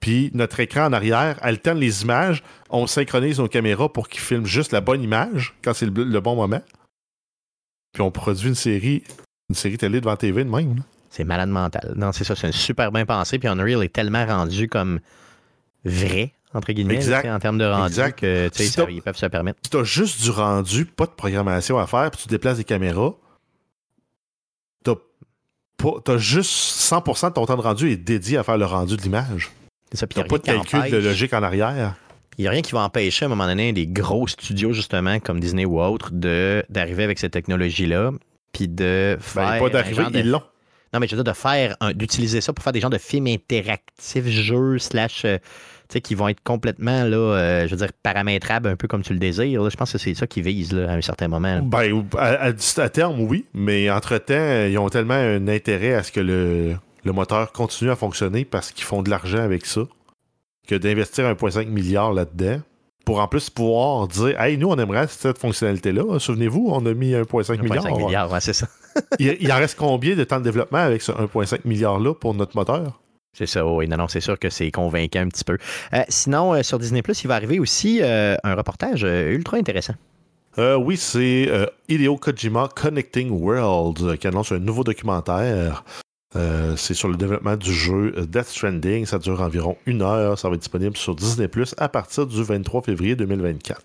puis notre écran en arrière alterne les images, on synchronise nos caméras pour qu'ils filment juste la bonne image quand c'est le, le bon moment. Puis on produit une série, une série télé devant TV de même. là. C'est malade mental. Non, c'est ça, c'est une super bien pensé. Puis Unreal est tellement rendu comme vrai, entre guillemets, Exact. tu en termes de rendu, Exact. que tu sais, Si ça- ils peuvent se permettre. Si t'as juste du rendu, pas de programmation à faire, puis tu déplaces des caméras, pas- t'as juste 100% de ton temps de rendu est dédié à faire le rendu de l'image. C'est ça. Puis pas de calcul de logique en arrière. Il n'y a rien qui va empêcher à un moment donné des gros studios, justement, comme Disney ou autres, de- d'arriver avec cette technologie-là, puis de faire. Ben, pas un d'arriver, de- ils l'ont. Non, mais je veux dire, de faire, d'utiliser ça pour faire des genres de films interactifs, jeux, slash, euh, sais, qui vont être complètement, là, euh, je veux dire, paramétrables un peu comme tu le désires. là. Je pense que c'est ça qu'ils visent, là, à un certain moment. là. Ben, à, à- à terme, oui, mais entre-temps, ils ont tellement un intérêt à ce que le, le moteur continue à fonctionner parce qu'ils font de l'argent avec ça que d'investir 1,5 milliard là-dedans pour en plus pouvoir dire Hey, nous, on aimerait cette fonctionnalité-là. Souvenez-vous, on a mis 1,5 milliard. 1,5 milliard, ouais, c'est ça. il, il en reste combien de temps de développement avec ce 1,5 milliard-là pour notre moteur? C'est ça, oui. Non, non, c'est sûr que c'est convaincant un petit peu. Euh, sinon, euh, sur Disney, il va arriver aussi euh, un reportage euh, ultra intéressant. Euh, oui, c'est euh, Hideo Kojima Connecting Worlds euh, qui annonce un nouveau documentaire. Euh, c'est sur le développement du jeu Death Stranding. Ça dure environ une heure. Ça va être disponible sur Disney Plus à partir du 23 février 2024.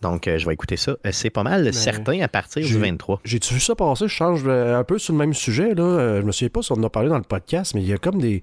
Donc, euh, je vais écouter ça. Euh, C'est pas mal certain à partir du j'ai- 23. J'ai-tu vu ça passer? Je change un peu sur le même sujet. Là. Je me souviens pas si on en a parlé dans le podcast, mais il y a comme des,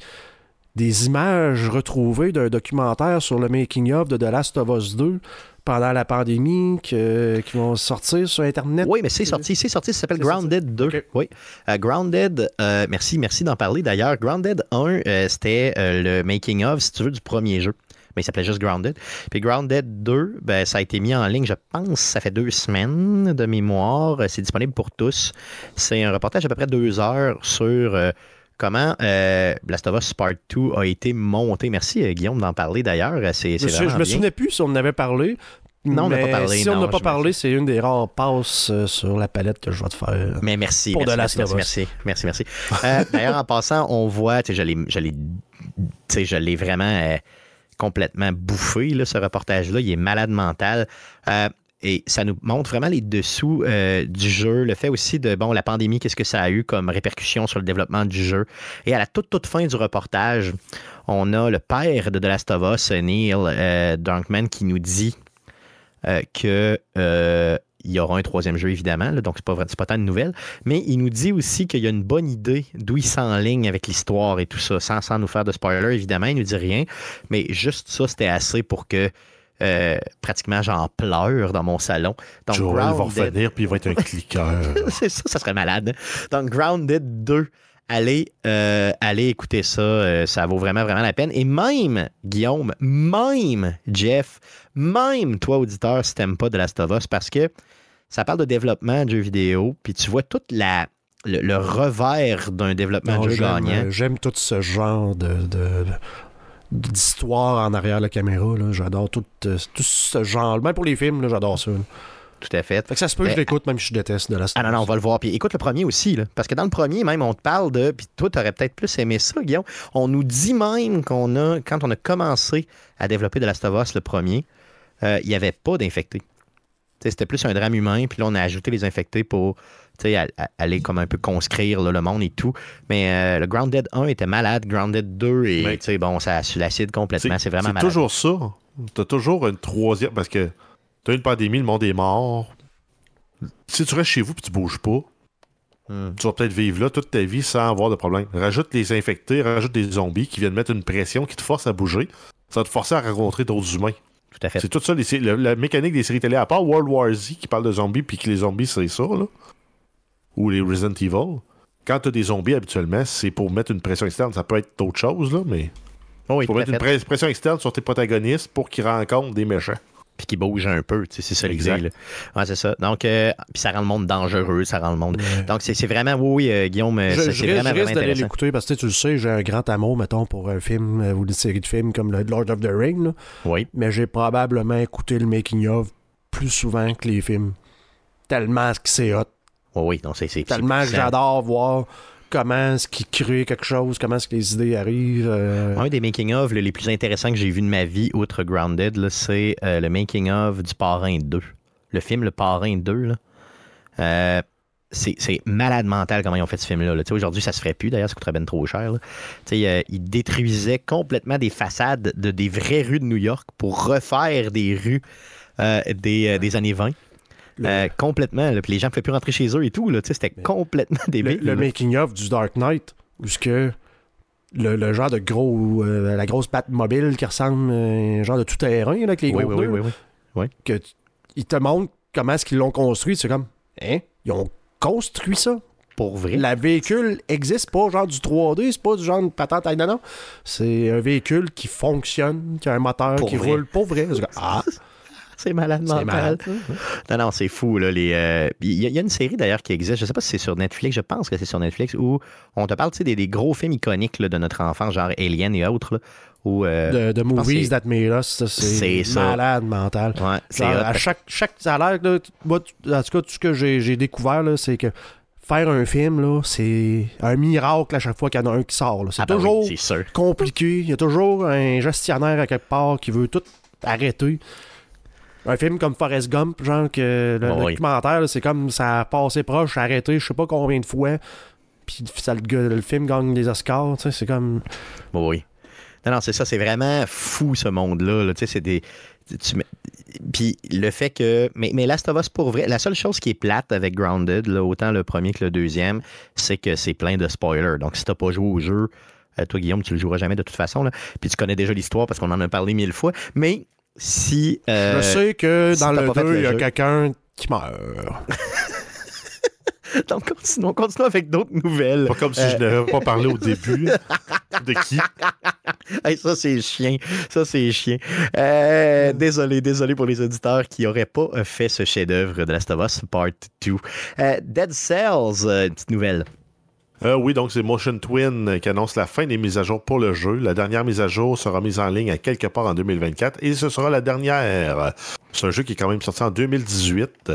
des images retrouvées d'un documentaire sur le making-of de The Last of Us 2 pendant la pandémie que- qui vont sortir sur Internet. Oui, mais c'est sorti, c'est sorti, ça s'appelle sorti. Grounded 2. Ok. Oui. Euh, Grounded, euh, merci, merci d'en parler d'ailleurs. Grounded 1, euh, c'était euh, le making of, si tu veux, du premier jeu. Mais il s'appelait juste Grounded. Puis Grounded 2, ben, ça a été mis en ligne, je pense, ça fait deux semaines de mémoire. C'est disponible pour tous. C'est un reportage d'à peu près deux heures sur comment euh, Last of Us Part 2 a été monté. Merci, euh, Guillaume, d'en parler d'ailleurs. Euh, C'est Je, c'est vraiment je me souvenais plus si on en avait parlé. Non, on n'a pas parlé, Si on non, n'a pas je parlé, c'est une des rares passes euh, sur la palette que je vais te faire. Mais merci. Pour merci, merci, merci, merci, merci, merci. Euh, D'ailleurs, en passant, on voit, je l'ai, je l'ai, tu sais, je l'ai vraiment euh, complètement bouffé, là, ce reportage-là. Il est malade mental. Et ça nous montre vraiment les dessous euh, du jeu, le fait aussi de, bon, la pandémie, qu'est-ce que ça a eu comme répercussion sur le développement du jeu. Et à la toute, toute fin du reportage, on a le père de The Last of Us, Neil euh, qui nous dit euh, que euh, il y aura un troisième jeu, évidemment, donc c'est pas, pas tant de nouvelles. Mais il nous dit aussi qu'il y a une bonne idée d'où il s'enligne avec l'histoire et tout ça, sans, sans nous faire de spoiler, évidemment, il nous dit rien. Mais juste ça, c'était assez pour que euh, pratiquement j'en pleure dans mon salon. Donc, Joel va revenir puis il va être un cliqueur. c'est ça, ça serait malade. Donc, Grounded 2, allez, euh, allez écouter ça. euh, ça vaut vraiment, vraiment la peine. Et même, Guillaume, même, Jeff, même toi, auditeur, si t'aimes pas de Last of Us, parce que ça parle de développement de jeux vidéo, puis tu vois toute la. Le, le revers d'un développement Non, de jeu j'aime, gagnant. J'aime tout ce genre de, de- d'histoire en arrière la caméra. J'adore tout, euh, tout ce genre. Même pour les films, j'adore ça. là. Tout à fait. Fait que ça se peut que je Mais- l'écoute, même si je déteste de la Ah non, non, on va le voir. Puis écoute le premier aussi, là, parce que dans le premier, même, on te parle de. Puis toi, tu aurais peut-être plus aimé ça, Guillaume. On nous dit même qu'on a, quand on a commencé à développer de Last of Us, le premier, euh, il n'y avait pas d'infectés. C'était plus un drame humain, puis là, on a ajouté les infectés pour aller comme un peu conscrire là, le monde et tout. Mais euh, le Grounded 1 était malade, Grounded 2, et sais, bon, ça a su l'acide complètement. C'est vraiment C'est malade. toujours ça. T'as toujours une troisième. Parce que t'as une pandémie, le monde est mort. Si tu restes chez vous et tu bouges pas, Hmm. tu vas peut-être vivre là toute ta vie sans avoir de problème. Rajoute les infectés, rajoute des zombies qui viennent mettre une pression qui te force à bouger. Ça va te forcer à rencontrer d'autres humains. Tout à fait. C'est tout ça, les la mécanique des séries télé, à part World War Z qui parle de zombies puis que les zombies c'est ça, là, ou les Resident Evil. Quand tu as des zombies habituellement, c'est pour mettre une pression externe. Ça peut être d'autres choses, là, mais Oh oui, pour mettre une fait. pression externe sur tes protagonistes pour qu'ils rencontrent des méchants. Puis qui bouge un peu, tu sais, c'est ça l'idée. Ouais, c'est ça. Donc, euh, puis ça rend le monde dangereux, ça rend le monde. Donc, c'est c'est vraiment, oui, oui, euh, Guillaume, euh, c'est vraiment, je vraiment l'écouter parce que tu le sais, j'ai un grand amour, mettons, pour un film euh, ou une série de films comme le Lord of the Rings, là. Oui. mais j'ai probablement écouté le making-of plus souvent que les films. Tellement que c'est hot. Oui, oui, non, c'est. Tellement que j'adore voir comment est-ce qu'ils créent quelque chose, comment est-ce que les idées arrivent. euh, Un des making-of les plus intéressants que j'ai vu de ma vie, outre Grounded, c'est euh, le making-of du Parrain 2. Le film Le Parrain 2, là. Euh, c'est c'est malade mental comment ils ont fait ce film-là. Aujourd'hui, ça se ferait plus, d'ailleurs, ça coûterait bien trop cher. ils détruisaient complètement des façades de des vraies rues de New York pour refaire des rues des, des années 20. Le- Euh, complètement. là. Puis les gens ne pouvaient plus rentrer chez eux et tout. C'était complètement le, débile. le là. making-of du Dark Knight, où ce que le, le genre de gros, euh, la grosse patte mobile qui ressemble à un genre de tout-terrain avec les oui, gros oui, oui, pneus, oui, oui. que ils te montrent comment est-ce qu'ils l'ont construit. C'est comme, hein? Ils ont construit ça? Pour vrai? La véhicule existe pas, genre du 3D, c'est pas du genre de patente non, non. C'est un véhicule qui fonctionne, qui a un moteur Pour qui vrai. roule pour vrai. Ah, C'est malade mental. malade. Non, non, c'est fou. Là, les, euh, Il y, a- il y a une série d'ailleurs qui existe, je sais pas si c'est sur Netflix, je pense que c'est sur Netflix, où on te parle des, des gros films iconiques là, de notre enfance, genre Alien et autres, là, où... euh, De, de movies c'est- that made us, ça, c'est C'est ça. malade mental. ouais, Genre, à chaque, chaque ça a l'air, là, t- moi, en tout cas, tout ce que j'ai découvert, c'est que faire un film, là, c'est un miracle à chaque fois qu'il y en a un qui sort. C'est Ah, ben oui, toujours compliqué. Il y a toujours un gestionnaire à quelque part qui veut tout arrêter. Un film comme Forrest Gump, genre que le, documentaire, c'est comme ça a passé proche, arrêté, je sais pas combien de fois. Puis ça, le, le film gagne des Oscars, tu sais, c'est comme. Oui, oui. Non, non, c'est ça, c'est vraiment fou ce monde-là. là. Tu sais, c'est des. tu Puis le fait que. Mais, mais Last of Us, pour vrai, la seule chose qui est plate avec Grounded, là, autant le premier que le deuxième, c'est que c'est plein de spoilers. Donc, si t'as pas joué au jeu, euh, toi, Guillaume, tu le joueras jamais de toute façon. Là. Puis tu connais déjà l'histoire parce qu'on en a parlé mille fois. Mais si. euh, je sais que si dans le pas fait 2, le il y a quelqu'un qui meurt. Donc, continuons, continuons avec d'autres nouvelles. Pas comme si je n'avais pas parlé au début. De qui? Hey, ça, c'est chien. Ça, c'est chien. Euh, désolé, désolé pour les auditeurs qui n'auraient pas euh, fait ce chef-d'œuvre de Last of Us Part 2. Euh, Dead Cells, une petite nouvelle. Euh, oui, donc c'est Motion Twin qui annonce la fin des mises à jour pour le jeu. La dernière mise à jour sera mise en ligne à quelque part en 2024 et ce sera la dernière. C'est un jeu qui est quand même sorti en 2018.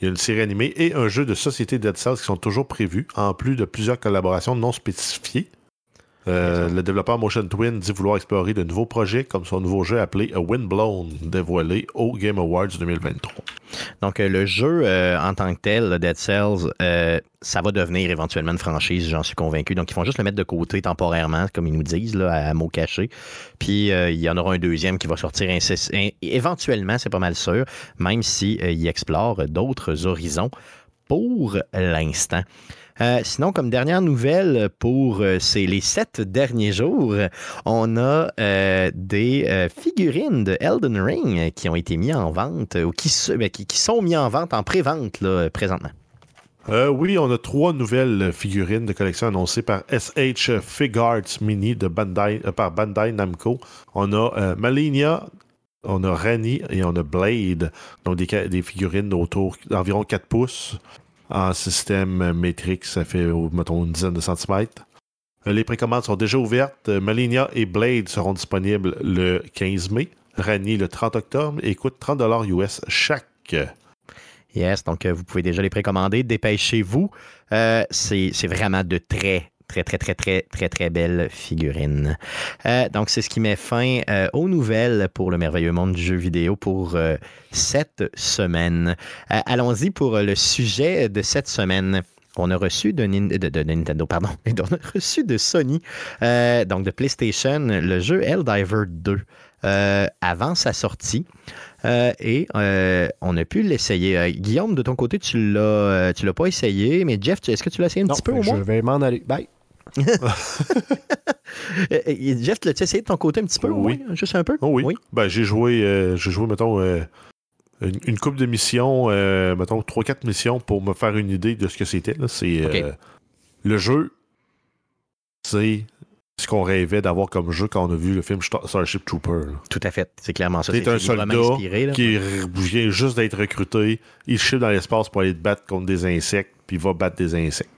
Il y a une série animée et un jeu de société Dead Cells qui sont toujours prévus, en plus de plusieurs collaborations non spécifiées. Euh, le développeur Motion Twin dit vouloir explorer de nouveaux projets comme son nouveau jeu appelé A Windblown, dévoilé au Game Awards 2023. Donc, euh, le jeu euh, en tant que tel, Dead Cells, euh, ça va devenir éventuellement une franchise, j'en suis convaincu. Donc, ils vont juste le mettre de côté temporairement, comme ils nous disent, là, à, mots cachés. Puis, il y en aura un deuxième qui va sortir éventuellement, c'est pas mal sûr, même s'il si, explore d'autres horizons pour l'instant. Euh, sinon, comme dernière nouvelle pour euh, les sept derniers jours, on a euh, des figurines de Elden Ring qui ont été mis en vente ou qui, ben, sont mis en vente en pré-vente présentement. Oui, on a trois nouvelles figurines de collection annoncées par SH Figuarts Mini de Bandai, par Bandai Namco. On a Malinia, on a Rani et on a Blade. Donc des figurines autour d'environ 4 pouces en système Matrix. Ça fait, mettons, une dizaine de centimètres. Euh, Les précommandes sont déjà ouvertes. Euh, Malinia et Blade seront disponibles le 15 mai. Rani le 30 octobre et coûtent 30 US chaque. Yes, donc euh, vous pouvez déjà les précommander. Dépêchez-vous. C'est vraiment de très, très, très, très, très, très, très belle figurine. Euh, donc, c'est ce qui met fin euh, aux nouvelles pour le merveilleux monde du jeu vidéo pour euh, cette semaine. Allons-y pour le sujet de cette semaine. On a reçu de, Nin- de- de Nintendo, pardon, on a reçu de Sony, donc de PlayStation, le jeu Helldiver 2 euh, avant sa sortie. Euh, et euh, on a pu l'essayer. Euh, Guillaume, de ton côté, tu l'as, tu l'as pas essayé, mais Jeff, est-ce que tu l'as essayé un Non, petit peu au je vais m'en aller. Bye. Jeff, l'as-tu essayé de ton côté un petit peu Oui. moins? Juste un peu? Oh oui. Ben, j'ai joué, euh, j'ai joué, mettons, euh, une, une coupe de missions, euh, mettons, 3-4 missions pour me faire une idée de ce que c'était. là. C'est le jeu, c'est ce qu'on rêvait d'avoir comme jeu quand on a vu le film Star- Starship Trooper. là. Tout à fait. C'est clairement ça. C'est un soldat inspiré. là. qui vient juste d'être recruté. Il chute dans l'espace pour aller te battre contre des insectes, puis il va battre des insectes.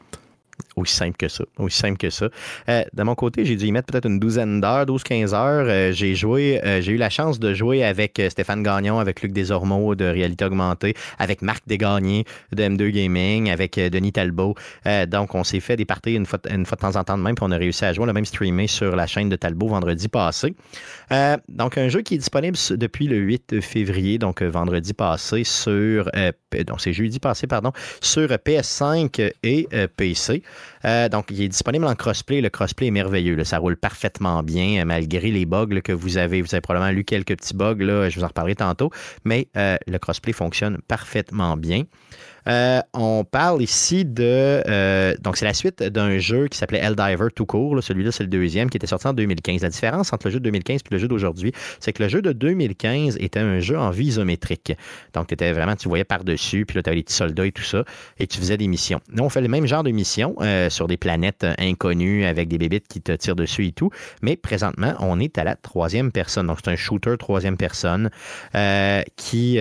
Aussi simple que ça. Simple que ça. Euh, de mon côté, j'ai dû y mettre peut-être une douzaine d'heures, 12-15 heures. Euh, j'ai joué, euh, j'ai eu la chance de jouer avec Stéphane Gagnon, avec Luc Desormeaux de Réalité Augmentée, avec Marc Desgagnés de M2 Gaming, avec Denis Talbot. Donc, on s'est fait des parties une fois, de temps en temps de même, puis on a réussi à jouer. On même streamé sur la chaîne de Talbot vendredi passé. Donc, un jeu qui est disponible depuis le 8 février, donc vendredi passé, sur. donc, c'est jeudi passé, pardon, sur euh, PS5 et PC. Euh, donc, il est disponible en crossplay. Le crossplay est merveilleux. Ça roule parfaitement bien, euh, malgré les bugs que vous avez. Vous avez probablement lu quelques petits bugs, je vous en reparlerai tantôt, mais euh, le crossplay fonctionne parfaitement bien. Euh, on parle ici de. euh, donc, c'est la suite d'un jeu qui s'appelait Helldiver tout court. là. Celui-là, c'est le deuxième qui était sorti en 2015. La différence entre le jeu de 2015 et le jeu d'aujourd'hui, c'est que le jeu de 2015 était un jeu en vie isométrique. Donc, étais vraiment, tu voyais par-dessus, puis là, tu avais les petits soldats et tout ça, et tu faisais des missions. Nous, on fait le même genre de missions euh, sur des planètes inconnues avec des bébites qui te tirent dessus et tout. Mais présentement, on est à la troisième personne. Donc, c'est un shooter troisième personne euh, qui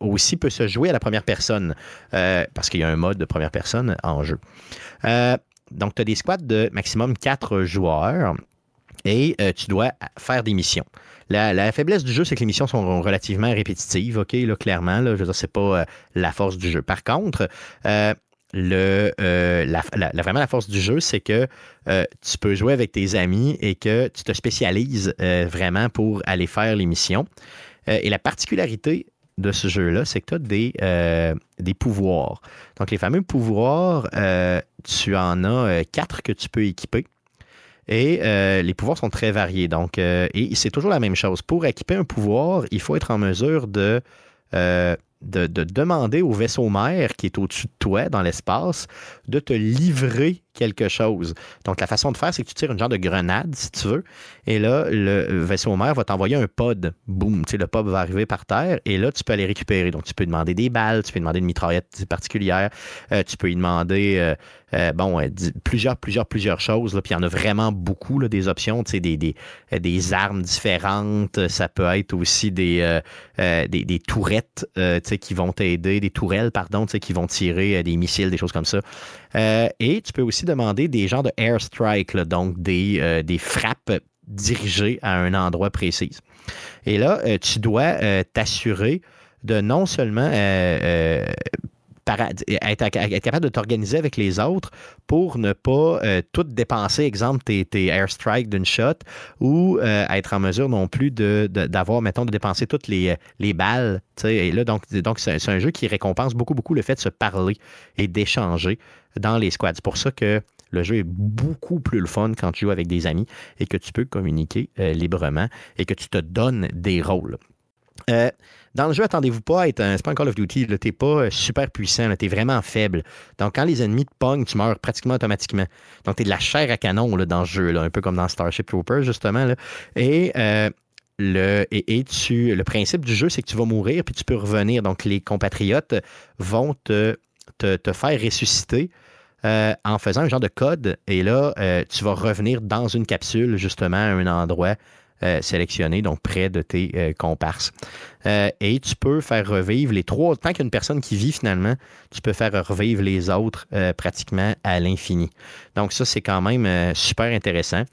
aussi peut se jouer à la première personne euh, parce qu'il y a un mode de première personne en jeu. Euh, donc, tu as des squads de maximum 4 joueurs et euh, tu dois faire des missions. La, faiblesse du jeu, c'est que les missions sont relativement répétitives, OK, là, clairement. Là, je veux dire, c'est pas la force du jeu. Par contre, la, vraiment la force du jeu, c'est que tu peux jouer avec tes amis et que tu te spécialises vraiment pour aller faire les missions. Et la particularité de ce jeu-là, c'est que tu as des, euh, des pouvoirs. Donc, les fameux pouvoirs, euh, tu en as euh, quatre que tu peux équiper. Et les pouvoirs sont très variés. Donc, et c'est toujours la même chose. Pour équiper un pouvoir, il faut être en mesure de, de, de demander au vaisseau mère qui est au-dessus de toi dans l'espace de te livrer quelque chose. Donc, la façon de faire, c'est que tu tires une genre de grenade, si tu veux. Et là, le vaisseau mère va t'envoyer un pod. Boum, tu sais, le pod va arriver par terre. Et là, tu peux aller récupérer. Donc, tu peux demander des balles, tu peux demander une mitraillette particulière. euh, tu peux y demander, euh, euh, bon, plusieurs, plusieurs, plusieurs choses. là. Puis, il y en a vraiment beaucoup, là, des options, tu sais, des, des, des armes différentes. Ça peut être aussi des, des, des tourettes, tu sais, qui vont t'aider, des tourelles, pardon, tu sais, qui vont tirer des missiles, des choses comme ça. Euh, et tu peux aussi demander des genres de airstrike, là, donc des, euh, des frappes dirigées à un endroit précis. Et là, euh, tu dois t'assurer de non seulement être, capable de t'organiser avec les autres pour ne pas euh, tout dépenser, exemple, tes, airstrikes d'une shot, ou euh, être en mesure non plus de- de- d'avoir, mettons, de dépenser toutes les, les balles. Et là, donc, donc c'est c'est un jeu qui récompense beaucoup, beaucoup le fait de se parler et d'échanger dans les squads. C'est pour ça que le jeu est beaucoup plus le fun quand tu joues avec des amis et que tu peux communiquer euh, librement et que tu te donnes des rôles. Euh, dans le jeu, attendez-vous pas à être un. C'est pas Call of Duty, t'es pas euh, super puissant, t'es vraiment faible. Donc, quand les ennemis te pognent, tu meurs pratiquement automatiquement. Donc, t'es de la chair à canon dans ce jeu, un peu comme dans Starship Troopers, justement. Et. euh, le, et, tu, le principe du jeu, c'est que tu vas mourir puis tu peux revenir. Donc, les compatriotes vont te, te, faire ressusciter en faisant un genre de code. Et là, tu vas revenir dans une capsule, justement, à un endroit euh, sélectionné, donc près de tes euh, comparses. Euh, et tu peux faire revivre les trois. Tant qu'il y a une personne qui vit finalement, tu peux faire revivre les autres pratiquement à l'infini. Donc, ça, c'est quand même super intéressant.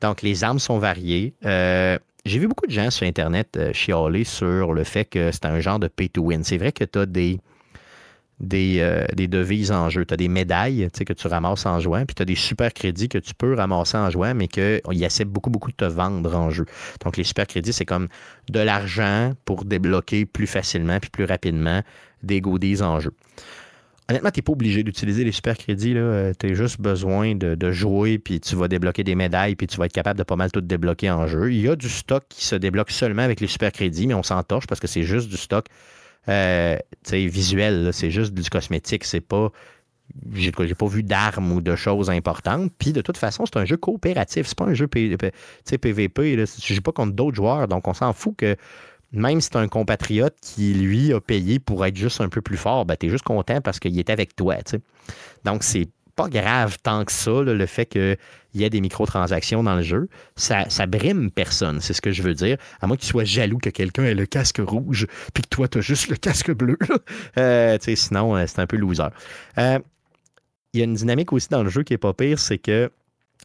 Donc, les armes sont variées. J'ai vu beaucoup de gens sur Internet chialer sur le fait que c'est un genre de pay to win. C'est vrai que tu as des, des, euh, des devises en jeu. Tu as des médailles que tu ramasses en jouant, puis tu as des super crédits que tu peux ramasser en jouant, mais qu'ils essaient beaucoup, beaucoup de te vendre en jeu. Donc, les super crédits, c'est comme de l'argent pour débloquer plus facilement puis plus rapidement des goodies en jeu. Honnêtement, tu n'es pas obligé d'utiliser les super crédits. Tu as juste besoin de, jouer, puis tu vas débloquer des médailles, puis tu vas être capable de pas mal tout débloquer en jeu. Il y a du stock qui se débloque seulement avec les super crédits, mais on s'en torche parce que c'est juste du stock euh, visuel. C'est juste du cosmétique. C'est pas. J'ai pas vu d'armes ou de choses importantes. Puis de toute façon, c'est un jeu coopératif. C'est pas un jeu PVP. Là. Je joue pas contre d'autres joueurs. Donc on s'en fout que même si c'est un compatriote qui, lui, a payé pour être juste un peu plus fort, ben, tu es juste content parce qu'il est avec toi. Donc, c'est pas grave tant que ça, le fait qu'il y ait des microtransactions dans le jeu. Ça, ça brime personne, c'est ce que je veux dire. À moins que tu sois jaloux que quelqu'un ait le casque rouge, puis que toi, tu as juste le casque bleu. Euh, sinon, euh, c'est un peu loser. Euh, il y a une dynamique aussi dans le jeu qui est pas pire, c'est que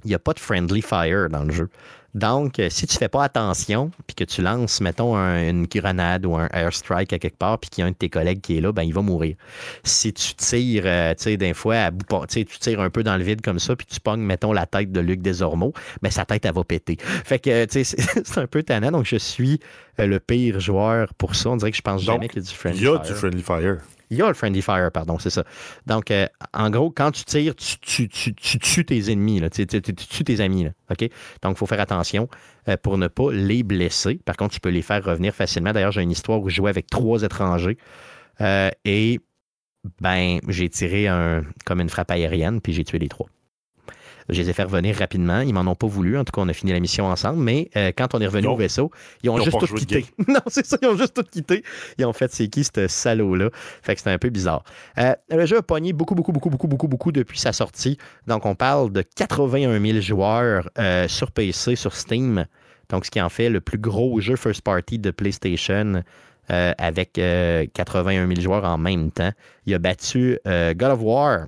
il n'y a pas de friendly fire dans le jeu. Donc, euh, si tu ne fais pas attention, puis que tu lances, mettons, une grenade ou un airstrike à quelque part, puis qu'il y a un de tes collègues qui est là, ben, il va mourir. Si tu tires, euh, tu sais, des fois, à bout, tu tires un peu dans le vide comme ça, puis tu pognes, mettons, la tête de Luc Desormeaux, ben, sa tête, elle va péter. Fait que, tu sais, c'est un peu tannant. Donc, je suis euh, le pire joueur pour ça. On dirait que je pense jamais qu'il y a du friendly fire. Il y a du friendly fire. Il y a le Friendly Fire, pardon, c'est ça. Donc, euh, en gros, quand tu tires, tu, tues tes ennemis, tu, tues tes amis. Là, OK? Donc, il faut faire attention euh, pour ne pas les blesser. Par contre, tu peux les faire revenir facilement. D'ailleurs, j'ai une histoire où je jouais avec trois étrangers euh, et ben, j'ai tiré un, comme une frappe aérienne, puis j'ai tué les trois. Je les ai fait revenir rapidement. Ils m'en ont pas voulu. En tout cas, on a fini la mission ensemble. Mais euh, quand on est revenu au vaisseau, ils ont, juste tout quitté. non, c'est ça, ils ont juste tout quitté. Ils ont fait c'est qui ce salaud-là? Fait que c'était un peu bizarre. Euh, le jeu a pogné beaucoup, beaucoup, beaucoup, beaucoup, beaucoup, beaucoup depuis sa sortie. Donc, on parle de 81 000 joueurs euh, sur PC, sur Steam. Donc, ce qui en fait le plus gros jeu first party de PlayStation. avec 81 000 joueurs en même temps. Il a battu God of War,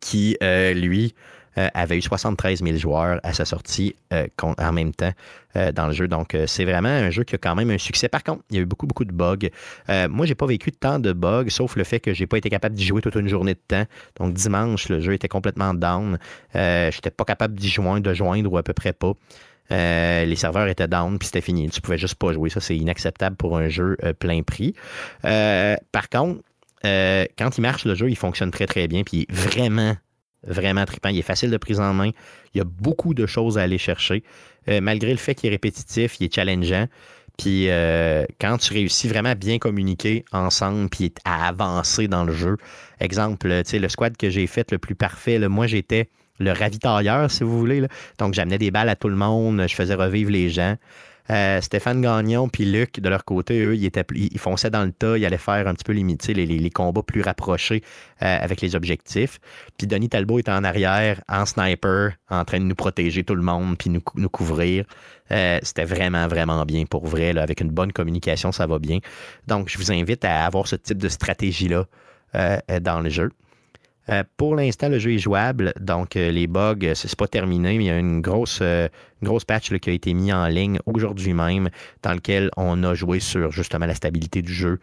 qui, lui, euh, avait eu 73 000 joueurs à sa sortie euh, en même temps euh, dans le jeu. Donc, c'est vraiment un jeu qui a quand même un succès. Par contre, il y a eu beaucoup, beaucoup de bugs. moi, j'ai pas vécu tant de bugs, sauf le fait que j'ai pas été capable d'y jouer toute une journée de temps. Donc, dimanche, le jeu était complètement down. Je n'étais pas capable d'y joindre, de joindre ou à peu près pas. les serveurs étaient down, puis c'était fini. Tu pouvais juste pas jouer. Ça, c'est inacceptable pour un jeu plein prix. par contre, quand il marche, le jeu, il fonctionne très, très bien, puis vraiment vraiment trippant. Il est facile de prise en main. Il y a beaucoup de choses à aller chercher. Euh, malgré le fait qu'il est répétitif, il est challengeant. Puis euh, quand tu réussis vraiment à bien communiquer ensemble puis à avancer dans le jeu, exemple, le squad que j'ai fait le plus parfait, moi j'étais le ravitailleur, si vous voulez. Donc j'amenais des balles à tout le monde, je faisais revivre les gens. Euh, Stéphane Gagnon puis Luc, de leur côté, eux, ils, fonçaient dans le tas, ils allaient faire un petit peu limiter les, les, combats plus rapprochés euh, avec les objectifs. Puis Denis Talbot était en arrière, en sniper, en train de nous protéger tout le monde, puis nous, couvrir. Euh, c'était vraiment, vraiment bien pour vrai. Avec une bonne communication, ça va bien. Donc, je vous invite à avoir ce type de stratégie-là dans le jeu. Euh, pour l'instant, le jeu est jouable, donc euh, les bugs, euh, c'est pas terminé, mais il y a une grosse, grosse patch qui a été mise en ligne aujourd'hui même, dans lequel on a joué sur justement la stabilité du jeu,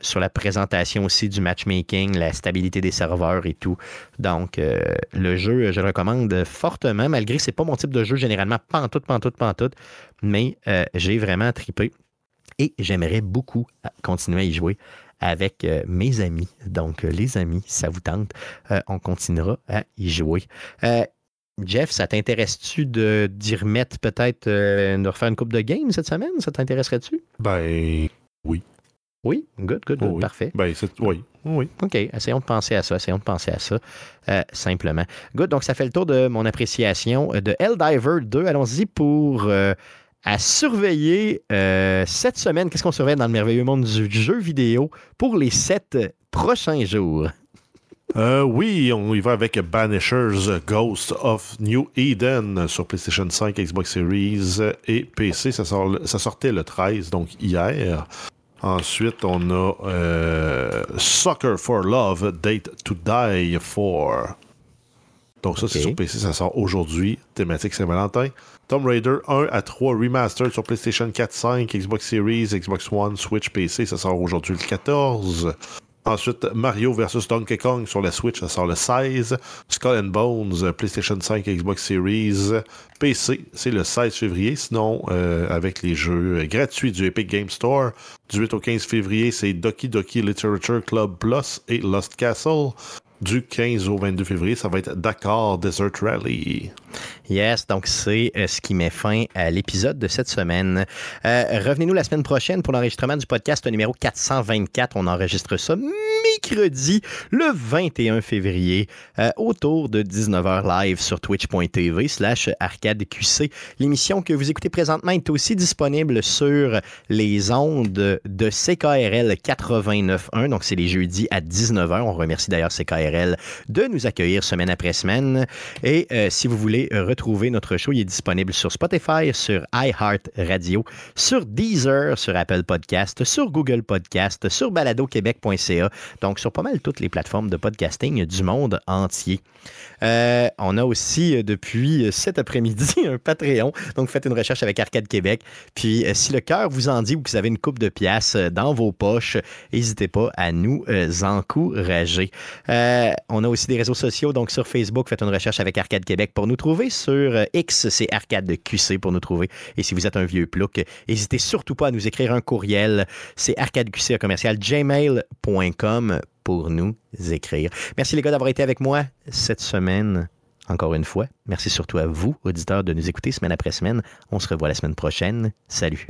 sur la présentation aussi du matchmaking, la stabilité des serveurs et tout. Donc, le jeu, je le recommande fortement, malgré que c'est pas mon type de jeu généralement, pantoute, pantoute, pantoute, mais j'ai vraiment tripé. Et j'aimerais beaucoup continuer à y jouer avec euh, mes amis. Donc, euh, les amis, ça vous tente, euh, on continuera à y jouer. Jeff, ça t'intéresse-tu d'y remettre peut-être, de refaire une coupe de game cette semaine? Ça t'intéresserait-tu? Ben, oui. Oui, good, good, good, parfait. Ben, oui, oui. OK, essayons de penser à ça, essayons de penser à ça, simplement. Good, donc ça fait le tour de mon appréciation de Helldiver 2. Allons-y pour à surveiller euh, cette semaine. Qu'est-ce qu'on surveille dans le merveilleux monde du jeu vidéo pour les sept prochains jours? Euh, oui, on y va avec Banishers Ghost of New Eden sur PlayStation 5, Xbox Series et PC. Ça, sortait le 13, donc hier. Ensuite, on a euh, Soccer for Love, Date to Die for. Donc ça, c'est sur PC, ça sort aujourd'hui. Thématique Saint-Valentin. Tomb Raider 1 à 3 Remastered sur PlayStation 4, 5, Xbox Series, Xbox One, Switch, PC. Ça sort aujourd'hui le 14. Ensuite, Mario vs Donkey Kong sur la Switch, ça sort le 16. Skull and Bones, PlayStation 5, Xbox Series, PC, c'est le 16 février. Sinon, euh, avec les jeux gratuits du Epic Game Store, du 8 au 15 février, c'est Doki Doki Literature Club Plus et Lost Castle. Du 15 au 22 février, ça va être Dakar Desert Rally. Yes, donc c'est euh, ce qui met fin à l'épisode de cette semaine. Euh, Revenez-nous la semaine prochaine pour l'enregistrement du podcast numéro 424. On enregistre ça mercredi, le 21 février, euh, autour de 19h live sur twitch.tv slash arcadeqc. L'émission que vous écoutez présentement est aussi disponible sur les ondes de CKRL 89.1. Donc, c'est les jeudis à 19h. On remercie d'ailleurs CKRL de nous accueillir semaine après semaine. Et si vous voulez notre show, il est disponible sur Spotify, sur iHeartRadio, sur Deezer, sur Apple Podcast, sur Google Podcast, sur baladoquebec.ca. Donc, sur pas mal toutes les plateformes de podcasting du monde entier. Euh, on a aussi, euh, depuis cet après-midi, un Patreon. Donc, faites une recherche avec Arcade Québec. Puis, euh, si le cœur vous en dit ou que vous avez une coupe de pièces dans vos poches, n'hésitez pas à nous encourager. on a aussi des réseaux sociaux. Donc, sur Facebook, faites une recherche avec Arcade Québec pour nous trouver. Sur X, c'est Arcade QC pour nous trouver. Et si vous êtes un vieux plouc, n'hésitez surtout pas à nous écrire un courriel. C'est arcadeqc commercial gmail.com pour nous écrire. Merci les gars d'avoir été avec moi cette semaine. Encore une fois, merci surtout à vous, auditeurs, de nous écouter semaine après semaine. On se revoit la semaine prochaine. Salut.